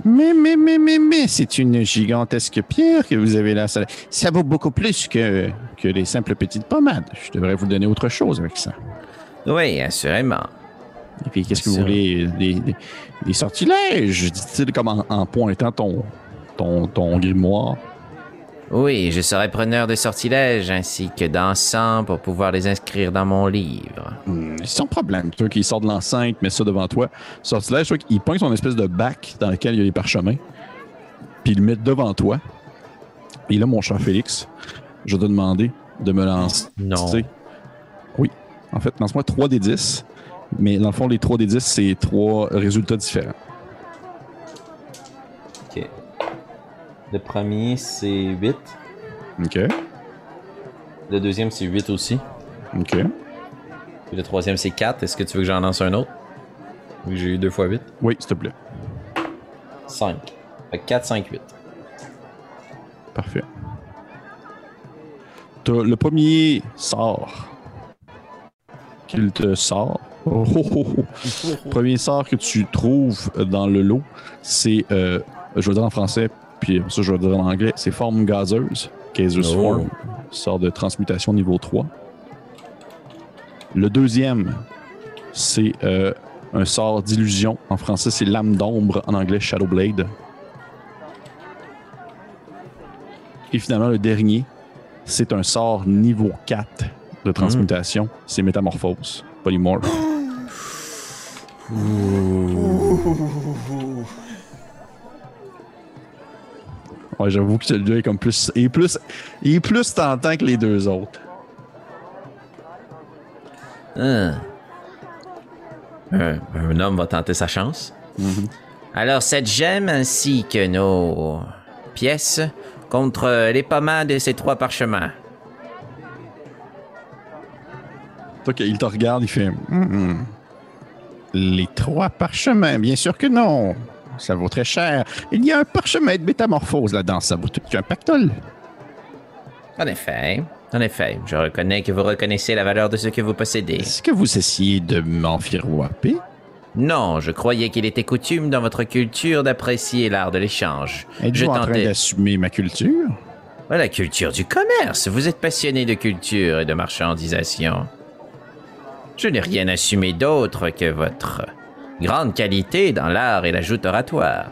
Mais, mais, mais, mais, mais, c'est une gigantesque pierre que vous avez là. Ça, ça vaut beaucoup plus que, que les simples petites pommades. Je devrais vous donner autre chose avec ça. Oui, assurément. Et puis, qu'est-ce que vous voulez? Des, des, des sortilèges, dit-il comme en, en pointant ton, ton, ton grimoire. Oui, je serai preneur de sortilèges ainsi que d'encens pour pouvoir les inscrire dans mon livre. Hmm, sans problème. Toi qui sort de l'enceinte, met ça devant toi. Sortilège, toi, il pointe son espèce de bac dans lequel il y a les parchemins. Puis il le met devant toi. Et là, mon cher Félix, je vais te demander de me lancer. Non. Oui. En fait, lance-moi 3 des 10. Mais dans le fond, les 3 des 10, c'est trois résultats différents. OK. Le premier, c'est 8. OK. Le deuxième, c'est 8 aussi. OK. Puis le troisième, c'est 4. Est-ce que tu veux que j'en lance un autre? Que j'ai eu 2 fois 8. Oui, s'il te plaît. 5. Fait que 4, 5, 8. Parfait. Le premier sort qu'il te sort. Oh, oh, oh, oh. Premier sort que tu trouves dans le lot, c'est, euh, je vais dire en français, puis ça je vais dire en anglais, c'est forme gazeuse, gaseous Oh. form, sort de transmutation niveau 3. Le deuxième, c'est euh, un sort d'illusion. En français, c'est lame d'ombre, en anglais, Shadow Blade. Et finalement, le dernier, c'est un sort niveau 4 de transmutation. C'est métamorphose, polymorph. Ouais, j'avoue que celui-là est comme plus. Il est plus, il est plus tentant que les deux autres. Hein. un, un homme va tenter sa chance. Alors cette gemme ainsi que nos pièces contre les pommades et ces trois parchemins. Ok, il te regarde, il fait Hum, Les trois parchemins, bien sûr que non. Ça vaut très cher. Il y a un parchemin de métamorphose là-dedans. Ça vaut tout qu'un pactole. En effet, en effet, je reconnais que vous reconnaissez la valeur de ce que vous possédez. Est-ce que vous essayez de m'enfiroiper? Non, je croyais qu'il était coutume dans votre culture d'apprécier l'art de l'échange. Je Êtes-vous en train tentais. d'assumer ma culture? La culture du commerce. Vous êtes passionné de culture et de marchandisation. Je n'ai rien assumé d'autre que votre grande qualité dans l'art et la joute oratoire.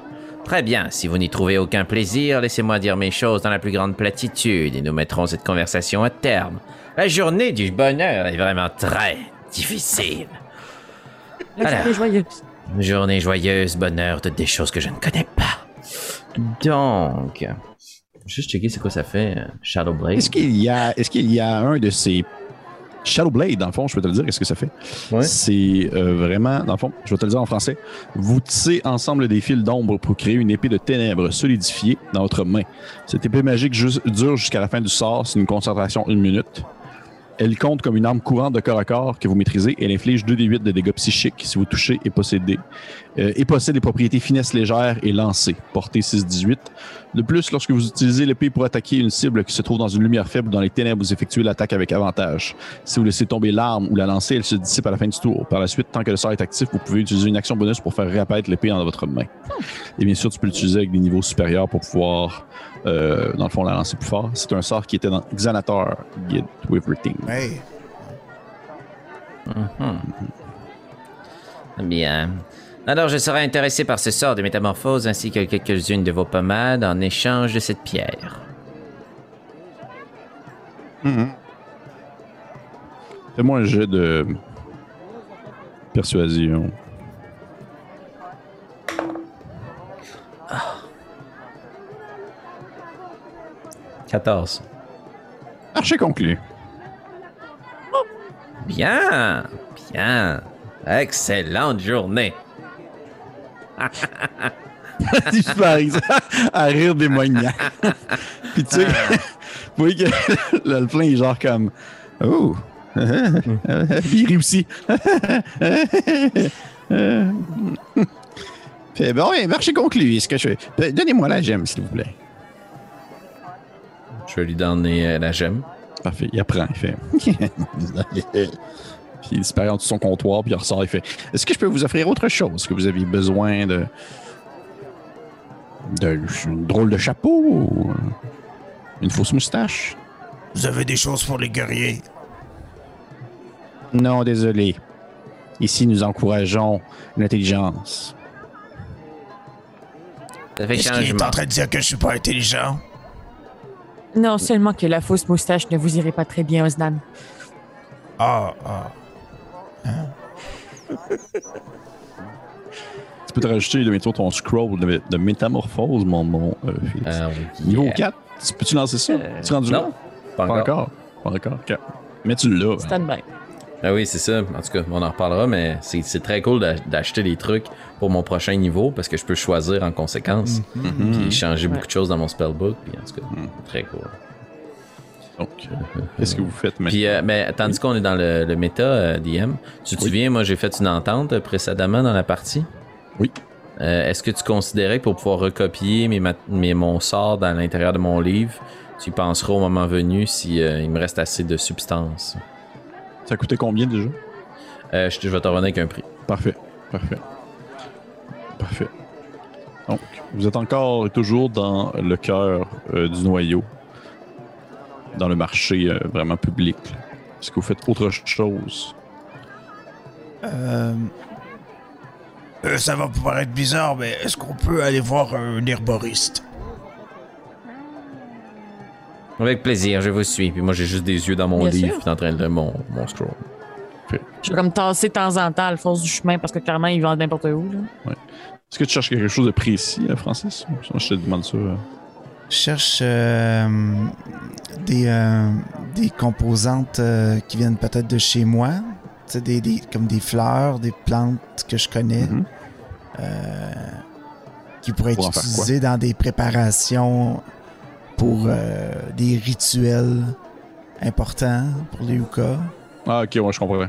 Très bien, si vous n'y trouvez aucun plaisir, laissez-moi dire mes choses dans la plus grande platitude et nous mettrons cette conversation à terme. La journée du bonheur est vraiment très difficile. La Alors. journée joyeuse. Journée joyeuse, bonheur, toutes des choses que je ne connais pas. Donc, Juste checker c'est quoi ça fait, euh, Shadow Blade. Est-ce qu'il y a, est-ce qu'il y a un de ces Shadowblade, dans le fond, je peux te le dire, qu'est-ce que ça fait? Ouais. C'est euh, vraiment, dans le fond, je vais te le dire en français. Vous tissez ensemble des fils d'ombre pour créer une épée de ténèbres solidifiée dans votre main. Cette épée magique dure jusqu'à la fin du sort. C'est une concentration une minute. Elle compte comme une arme courante de corps à corps que vous maîtrisez. Elle inflige 2 des 8 de dégâts psychiques si vous touchez et possédez. Euh, et possède des propriétés finesse légère et lancée, portée 6-18. De plus, lorsque vous utilisez l'épée pour attaquer une cible qui se trouve dans une lumière faible ou dans les ténèbres, vous effectuez l'attaque avec avantage. Si vous laissez tomber l'arme ou la lancer, elle se dissipe à la fin du tour. Par la suite, tant que le sort est actif, vous pouvez utiliser une action bonus pour faire réapparaître l'épée dans votre main. Et bien sûr, tu peux l'utiliser avec des niveaux supérieurs pour pouvoir, euh, dans le fond, la lancer plus fort. C'est un sort qui était dans Xanator Guide to Everything. Hey, bien. Alors, je serais intéressé par ce sort de métamorphose ainsi que quelques-unes de vos pommades en échange de cette pierre. Fais-moi un jet de persuasion. 14. Marché conclu. Bien, bien. Excellente journée. Parie à rire démoniaque. Puis tu sais, vous voyez que le plein est genre comme Oh! Puis il aussi. Fait bon, marché conclu. Est-ce que je fais- Donnez-moi la gemme, s'il vous plaît. Je vais lui donner euh, la gemme. Parfait, il apprend, il fait. Puis il disparaît en dessous de son comptoir, puis il ressort, il fait Est-ce que je peux vous offrir autre chose Est-ce que vous avez besoin de. de une drôle de chapeau ou une fausse moustache? Vous avez des choses pour les guerriers? Non, désolé. Ici, nous encourageons l'intelligence. Est-ce qu'il est en train de dire que je suis pas intelligent? Non, seulement que la fausse moustache ne vous irait pas très bien, Osnan. Ah, ah. Tu peux te rajouter de métro ton scroll de, de métamorphose, mon mon euh. Ah oui. Niveau Yeah. 4, tu- peux-tu lancer ça? Euh, Tu es rendu là? Non, pas Pas encore. encore. Pas encore. Mais tu l'as. hein? Stand by. Ah oui, c'est ça. En tout cas, on en reparlera, mais c'est c'est très cool d'a- d'acheter des trucs pour mon prochain niveau parce que je peux choisir en conséquence. Puis changer beaucoup de choses dans mon spellbook. Puis en tout cas, très cool. Donc, euh, qu'est-ce que vous faites maintenant? Puis, euh, mais tandis qu'on est dans le, le méta euh, DM, tu te Oui. souviens, moi j'ai fait une entente précédemment dans la partie? Oui. Est-ce que tu considérais que pour pouvoir recopier mes, mes- mon sort dans l'intérieur de mon livre, tu y penseras au moment venu si il me reste assez de substance? Ça coûtait combien déjà? Je, je vais te revenir avec un prix. Parfait. Parfait. Parfait. Donc, vous êtes encore et toujours dans le cœur du noyau, dans le marché euh, vraiment public. Est-ce que vous faites autre chose? Euh, euh, ça va vous paraître bizarre, mais est-ce qu'on peut aller voir un herboriste? Avec plaisir, je vous suis. Puis moi j'ai juste des yeux dans mon Bien livre, sûr. puis en train de mon, mon scroll. Je vais comme tasser de temps en temps à la force du chemin parce que clairement, ils vont n'importe où. Là. Est-ce que tu cherches quelque chose de précis, Francis? Moi, je te demande ça. Je cherche euh, des, euh, des composantes euh, qui viennent peut-être de chez moi. des, des- comme des fleurs, des plantes que je connais, Mhm. qui pourraient être utilisées dans des préparations pour des rituels importants pour les Yuka. Ah, ok, ouais, je comprends.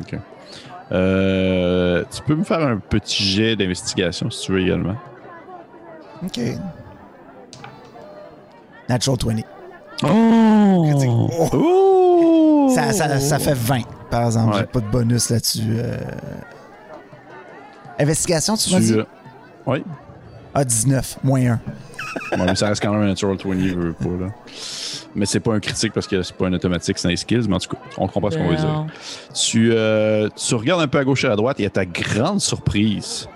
Ok. Tu peux me faire un petit jet d'investigation si tu veux également? OK. Natural 20. Oh! Oh! Ça, ça, ça fait 20, par exemple. J'ai pas de bonus là-dessus. euh. Investigation, tu m'as Tu, dit? euh, oui. Ah, 19, moins 1. Bon, mais ça reste quand même un natural 20, je veux pas, là. Mais c'est pas un critique parce que c'est pas un automatique, c'est un skills, mais en tout cas, on comprend ce qu'on veut dire. Tu, euh, tu regardes un peu à gauche et à droite et à ta grande surprise,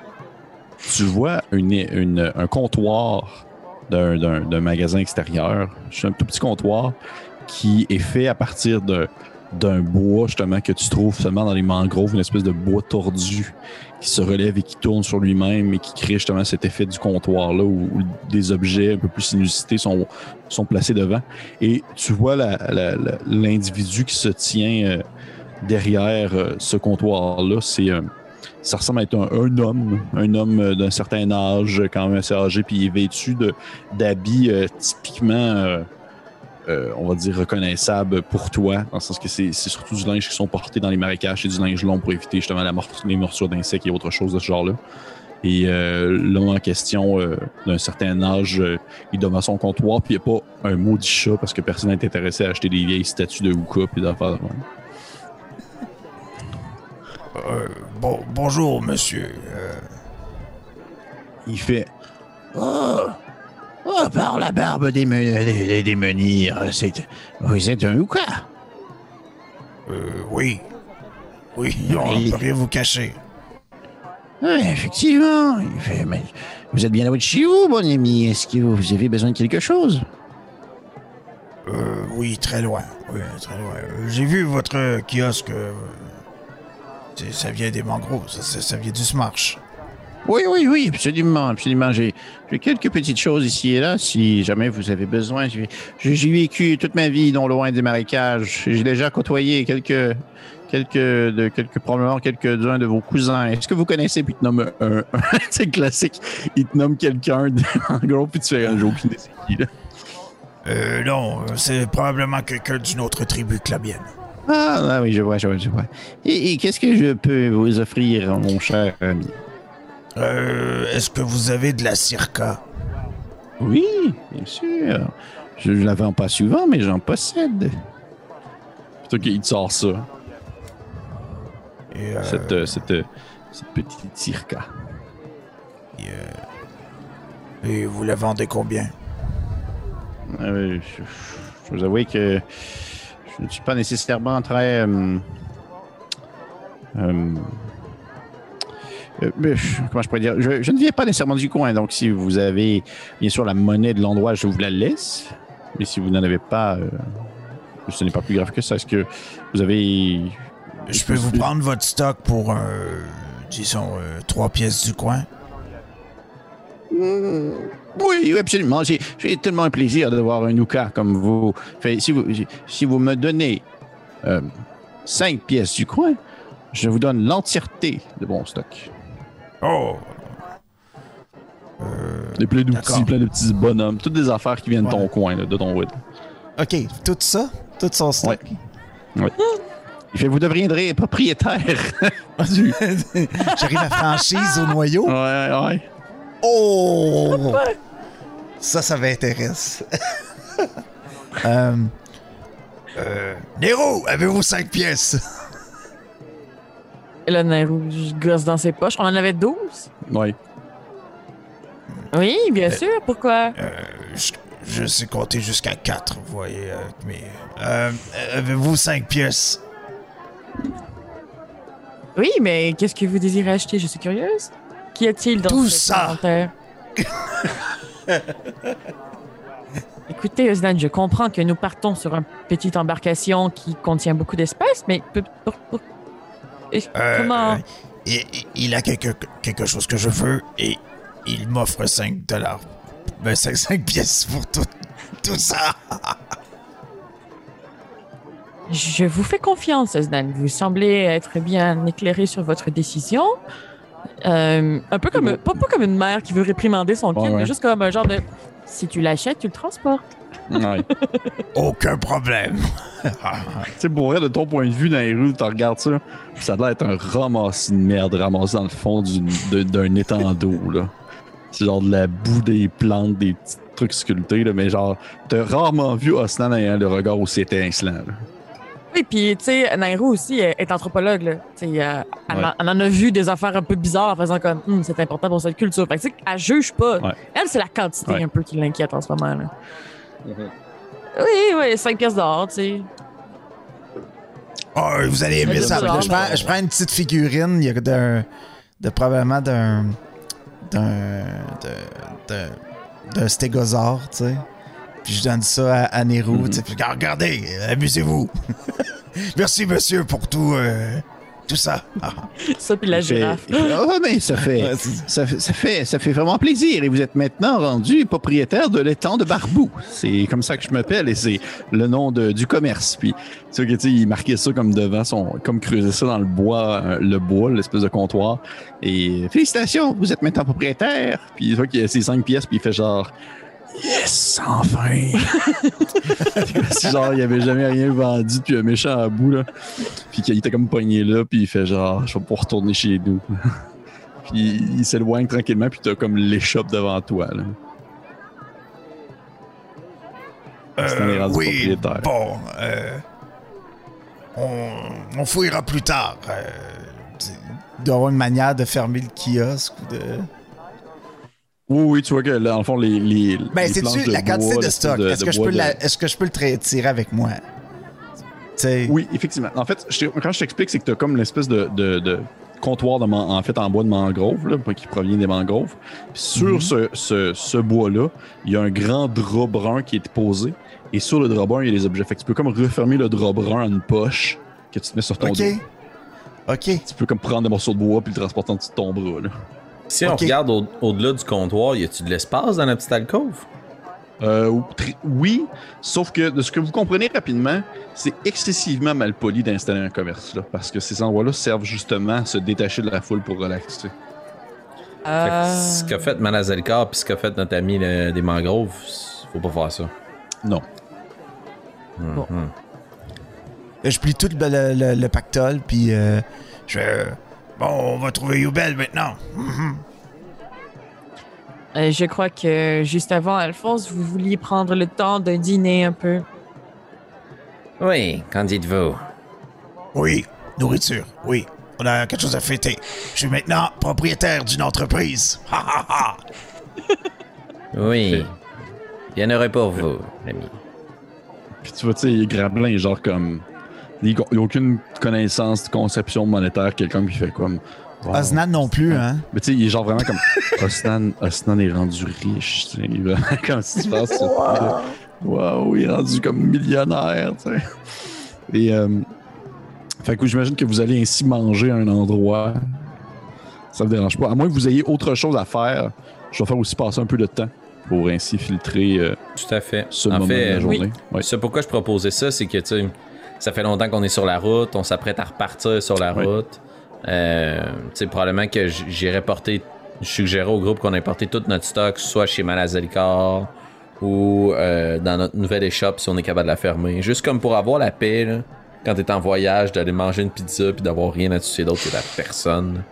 tu vois une, une- un comptoir d'un, magasin extérieur. C'est un tout petit comptoir qui est fait à partir d'un bois justement que tu trouves seulement dans les mangroves, une espèce de bois tordu qui se relève et qui tourne sur lui-même et qui crée justement cet effet du comptoir là où, des objets un peu plus inusités sont, sont placés devant. Et tu vois l'individu qui se tient euh, derrière euh, ce comptoir-là, c'est euh, ça ressemble à être un, homme, un homme euh, d'un certain âge, quand même assez âgé, puis il est vêtu d'habits euh, typiquement, euh, euh, on va dire reconnaissables pour toi, dans le sens que c'est surtout du linge qui sont portés dans les marécages, c'est du linge long pour éviter justement la mor- les morsures d'insectes et autre chose de ce genre-là. Et euh, l'homme en question, euh, d'un certain âge, euh, il demeure son comptoir, puis il n'y a pas un maudit chat parce que personne n'est intéressé à acheter des vieilles statues de Wooka puis d'affaires. Euh, bon, bonjour, monsieur. Euh, Il fait Oh, oh, par la barbe des, des, des- menhirs, c'est... Vous êtes un Ouka? euh, oui. Oui, Non, on ne peut rien vous cacher. Oui, effectivement. Il fait, mais vous êtes bien loin de chez vous, bon ami. Est-ce que vous avez besoin de quelque chose? Euh, oui, très loin. Oui, très loin. Euh, J'ai vu votre kiosque. Ça vient des mangroves, ça, ça- ça vient du Smarch. Oui, oui, oui, absolument, absolument. J'ai quelques petites choses ici et là, si jamais vous avez besoin. J'ai vécu toute ma vie non loin des marécages. J'ai déjà côtoyé quelques, quelques, de, quelques probablement quelques-uns de vos cousins. Est-ce que vous connaissez, puis il te nomme un, c'est classique, il te nomme quelqu'un, en gros, puis tu fais un c'est qui, là? Euh, non, euh, c'est probablement quelqu'un d'une autre tribu que la mienne. Ah, ah oui, je vois, je vois, je vois. Et, et qu'est-ce que je peux vous offrir, mon cher ami? Euh, est-ce que vous avez de la circa? Oui, bien sûr. Je ne la vends pas souvent, mais j'en possède. Plutôt qu'il te sort ça, Et, euh, cette, euh, cette, euh, cette petite circa. et vous la vendez combien? Euh, je, je vous avoue que je ne suis pas nécessairement très. euh, euh, euh, comment je pourrais dire? Je, je ne viens pas nécessairement du coin, donc si vous avez bien sûr la monnaie de l'endroit, je vous la laisse. Mais si vous n'en avez pas, euh, ce n'est pas plus grave que ça. Est-ce que vous avez. Je peux vous prendre votre stock pour, euh, disons, euh, trois pièces du coin? Mm, Oui, oui, absolument. J'ai j'ai tellement un plaisir de voir un Ouka comme vous. Fait, si, vous si vous me donnez euh, cinq pièces du coin, je vous donne l'entièreté de mon stock. Oh! Des plein de petits, plein de petits bonhommes, toutes des affaires qui viennent de ton coin, là, de ton wood. OK, tout ça, tout son stock. Il fait, vous deviendrez propriétaire. du... J'arrive à franchise au noyau. Ouais, ouais. Oh! Ça, ça m'intéresse. euh, Nero, avez-vous cinq pièces? Et le nain rouge gosse dans ses poches. On en avait 12? Ouais. Oui, bien sûr. Pourquoi? Je, je sais compter jusqu'à quatre, vous voyez. euh, mais, euh, avez-vous cinq pièces? Oui, mais qu'est-ce que vous désirez acheter? Je suis curieuse. Qu'y a-t-il dans Tout cet ça. Écoutez, Osnan, je comprends que nous partons sur une petite embarcation qui contient beaucoup d'espace, mais pour- pour- Euh, comment? euh, il, il a quelque, quelque chose que je veux et il m'offre 5 dollars. Ben, 5, pièces pour tout, tout ça. Je vous fais confiance, Osnan. Vous semblez être bien éclairé sur votre décision. Euh, un peu comme, pas, pas comme une mère qui veut réprimander son kid, Ouais, ouais. mais juste comme un genre de si tu l'achètes, tu le transportes. Ouais. Aucun problème. tu sais, pour vrai, de ton point de vue dans les rues, tu regardes ça, ça a l'air d'être un ramassis de merde ramassé dans le fond d'un étang d'eau, là. C'est genre de la boue des plantes, des petits trucs sculptés, là, mais genre, t'as rarement vu Osnan ayant le regard aussi étincelant, là. Oui, puis tu sais, Nairo aussi est, est anthropologue. Là. Tu sais, euh, elle, Ouais. en- elle en a vu des affaires un peu bizarres en faisant comme Hum, c'est important pour cette culture. Fait que tu sais, elle juge pas. Ouais. Elle, c'est la quantité Ouais. un peu qui l'inquiète en ce moment. Là. Oui, oui, 5 pièces d'or, tu sais. Oh, vous allez aimer ça. je, prends, je prends une petite figurine, il y a d'un. De, probablement d'un. d'un. d'un stégosaure, tu sais. Puis je donne ça à, à Nero, Mhm. Puis dis, regardez, amusez-vous. Merci, monsieur, pour tout. euh, tout ça. Ah. Ça, puis la girafe. Ah, mais ça fait, Ouais, c'est- ça, fait, ça, fait, ça fait vraiment plaisir. Et vous êtes maintenant rendu propriétaire de l'étang de Barbou. C'est comme ça que je m'appelle et c'est le nom de- du commerce. Puis, Tu sais, que, tu sais, il marquait ça comme devant son. comme creuser ça dans le bois, euh, le bois, l'espèce de comptoir. Et Félicitations, vous êtes maintenant propriétaire. puis tu vois qu'il y a ses cinq pièces, puis il fait genre. Yes, enfin. C'est genre, il avait jamais rien vendu depuis un méchant à bout, là. Puis qu'il était comme pogné là, puis il fait genre, je vais pouvoir retourner chez nous. puis il s'éloigne tranquillement, puis t'as comme l'échoppe devant toi, là. Euh, oui, bon. euh, on, on fouillera plus tard. euh, Il doit y avoir une manière de fermer le kiosque ou de. Oui, oui, tu vois que là, dans le fond, les. les Ben, c'est-tu la bois, quantité de l'espèce stock? Est-ce de que, je bois peux de- la- est-ce que je peux le tirer avec moi? Oui, effectivement. En fait, je quand je t'explique, c'est que tu as comme l'espèce de, de- de comptoir de man- en fait en bois de mangrove, là, qui provient des mangroves. Puis sur Mhm. ce, ce- ce bois-là, il y a un grand drap brun qui est posé. Et sur le drap brun, il y a des objets. Fait que tu peux comme refermer le drap brun à une poche que tu te mets sur ton OK. dos. OK. Tu peux comme prendre des morceaux de bois puis le transporter en dessous de ton bras. Là. Si on regarde au- au-delà du comptoir, y a-tu de l'espace dans la petite alcôve? Euh, oui, sauf que de ce que vous comprenez rapidement, c'est excessivement mal poli d'installer un commerce là, parce que ces endroits-là servent justement à se détacher de la foule pour relaxer. Fait Euh, que ce qu'a fait Malazalcar puis ce qu'a fait notre ami le- des mangroves, faut pas faire ça. Non. Bon. Mhm. Je plie tout le, le- le- le pactole, puis euh, je Bon, on va trouver Youbel maintenant. Euh, je crois que juste avant, Alphonse, vous vouliez prendre le temps de dîner un peu. Oui, qu'en dites-vous? Oui, nourriture, oui. On a quelque chose à fêter. Je suis maintenant propriétaire d'une entreprise. Ha ha ha! Oui. Bien heureux pour vous, l'ami. Puis tu vois, tu sais, Grablin est genre comme. Il n'a aucune connaissance de conception monétaire, quelqu'un qui fait comme. wow. Osnan non plus, hein? Mais tu sais, il est genre vraiment comme. Osnan, Osnan est rendu riche, tu sais. Comme si tu penses. Waouh, il est rendu comme millionnaire, tu sais. Et. Euh, fait que j'imagine que vous allez ainsi manger à un endroit. Ça me dérange pas. À moins que vous ayez autre chose à faire, je vais faire aussi passer un peu de temps pour ainsi filtrer euh, Tout à fait. ce en moment de fait, la journée. Ouais. C'est pourquoi je proposais ça, c'est que, tu sais, ça fait longtemps qu'on est sur la route, on s'apprête à repartir sur la route. Euh, tu sais, probablement que j- j'irais porter, je suggérais au groupe qu'on ait porté tout notre stock, soit chez Malazalikar ou euh, dans notre nouvelle échoppe si on est capable de la fermer. Juste comme pour avoir la paix, là, quand t'es en voyage, d'aller manger une pizza puis d'avoir rien à tuer d'autre que la personne.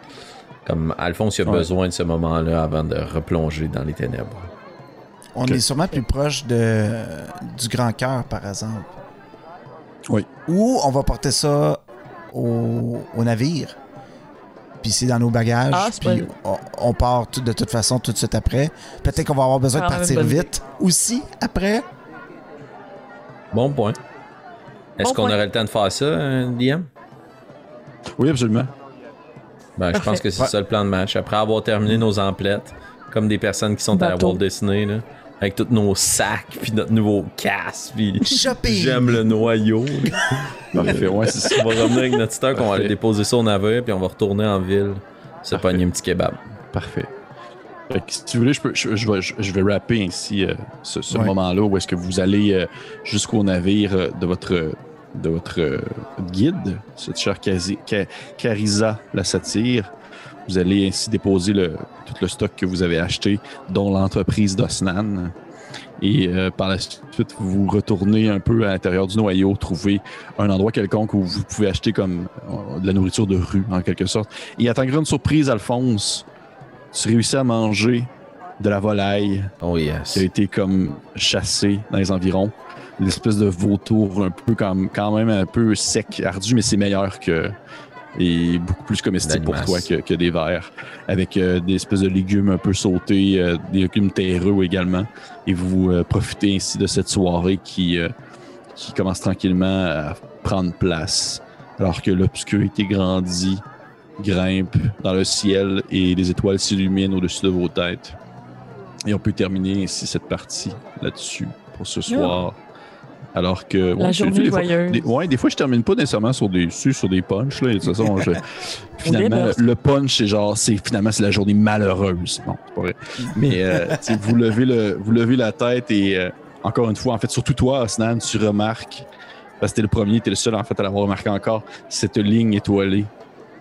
Comme Alphonse, il a Ouais. besoin de ce moment-là avant de replonger dans les ténèbres. On est sûrement plus proche de, du grand cœur, par exemple. Oui. Ou on va porter ça au, au navire. Puis c'est dans nos bagages. Ah, puis on, on part tout- de toute façon tout de suite après. Peut-être qu'on va avoir besoin de Ah, partir idée. vite aussi après. Bon point. Est-ce Bon qu'on aurait le temps de faire ça, euh, Liam? Oui, absolument. Ben, je pense que c'est Ouais. ça le plan de match. Après avoir terminé nos emplettes, comme des personnes qui sont à la. Walt Disney, là, avec tous nos sacs, puis notre nouveau casque, puis j'aime le noyau. Parfait, ouais, c'est ça. on va revenir avec notre stock, on va aller déposer ça au navire, puis on va retourner en ville, se pogner un petit kebab. Parfait. Fait que si tu voulais, je, peux, je, je vais, je, je vais rapper ainsi euh, ce, ce Ouais. moment-là où est-ce que vous allez euh, jusqu'au navire euh, de votre de votre euh, guide, cette chère Carissa la satire. Vous allez ainsi déposer le, tout le stock que vous avez acheté, dont l'entreprise d'Osnan. Et euh, par la suite, vous retournez un peu à l'intérieur du noyau, trouver un endroit quelconque où vous pouvez acheter comme euh, de la nourriture de rue, en quelque sorte. Et à ta grande surprise, Alphonse, tu réussis à manger de la volaille Oh qui yes. a été comme chassée dans les environs. Une espèce de vautour un peu comme, quand même un peu sec, ardu, mais c'est meilleur que. Et beaucoup plus comestible pour toi que, que des vers. Avec euh, des espèces de légumes un peu sautés, euh, des légumes terreux également. Et vous euh, profitez ainsi de cette soirée qui, euh, qui commence tranquillement à prendre place. Alors que l'obscurité grandit, grimpe dans le ciel et les étoiles s'illuminent au-dessus de vos têtes. Et on peut terminer ainsi cette partie là-dessus pour ce soir. Alors que. La ouais, journée des fois- joyeuse. des- ouais, des fois, je termine pas nécessairement sur des, sur, des punchs. Là, de toute façon, je- finalement, le punch, c'est genre, c'est finalement, c'est la journée malheureuse. Non, c'est pas vrai. Mais euh, vous, levez le, vous levez la tête et euh, encore une fois, en fait, surtout toi, Osnan, tu remarques, parce que t'es le premier, t'es le seul en fait à l'avoir remarqué encore, cette ligne étoilée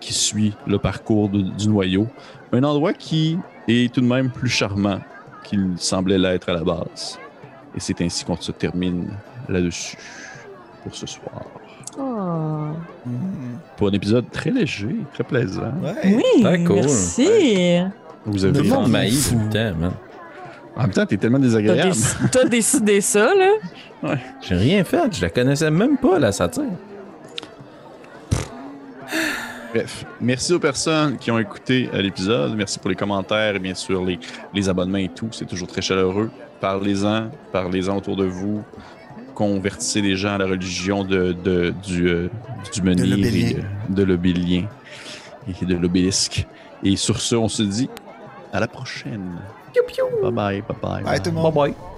qui suit le parcours de- du noyau. Un endroit qui est tout de même plus charmant qu'il semblait l'être à la base. Et c'est ainsi qu'on se termine là-dessus pour ce soir. Oh. Pour un épisode très léger, très plaisant. Ouais. Oui, Très cool. merci. Vous avez le monde m'haït tout le temps, man. En même temps, t'es tellement T'as désagréable. déc- T'as décidé ça, là? J'ai rien fait. Je la connaissais même pas, la satire. Bref, merci aux personnes qui ont écouté l'épisode. Merci pour les commentaires et bien sûr les, les abonnements et tout. C'est toujours très chaleureux. Parlez-en, parlez-en autour de vous. Convertissez les gens à la religion de, de- du, euh, du menhir de l'obélien et de l'obélisque. Et sur ce, on se dit à la prochaine. Bye bye, bye bye. Bye tout le monde. Bye bye.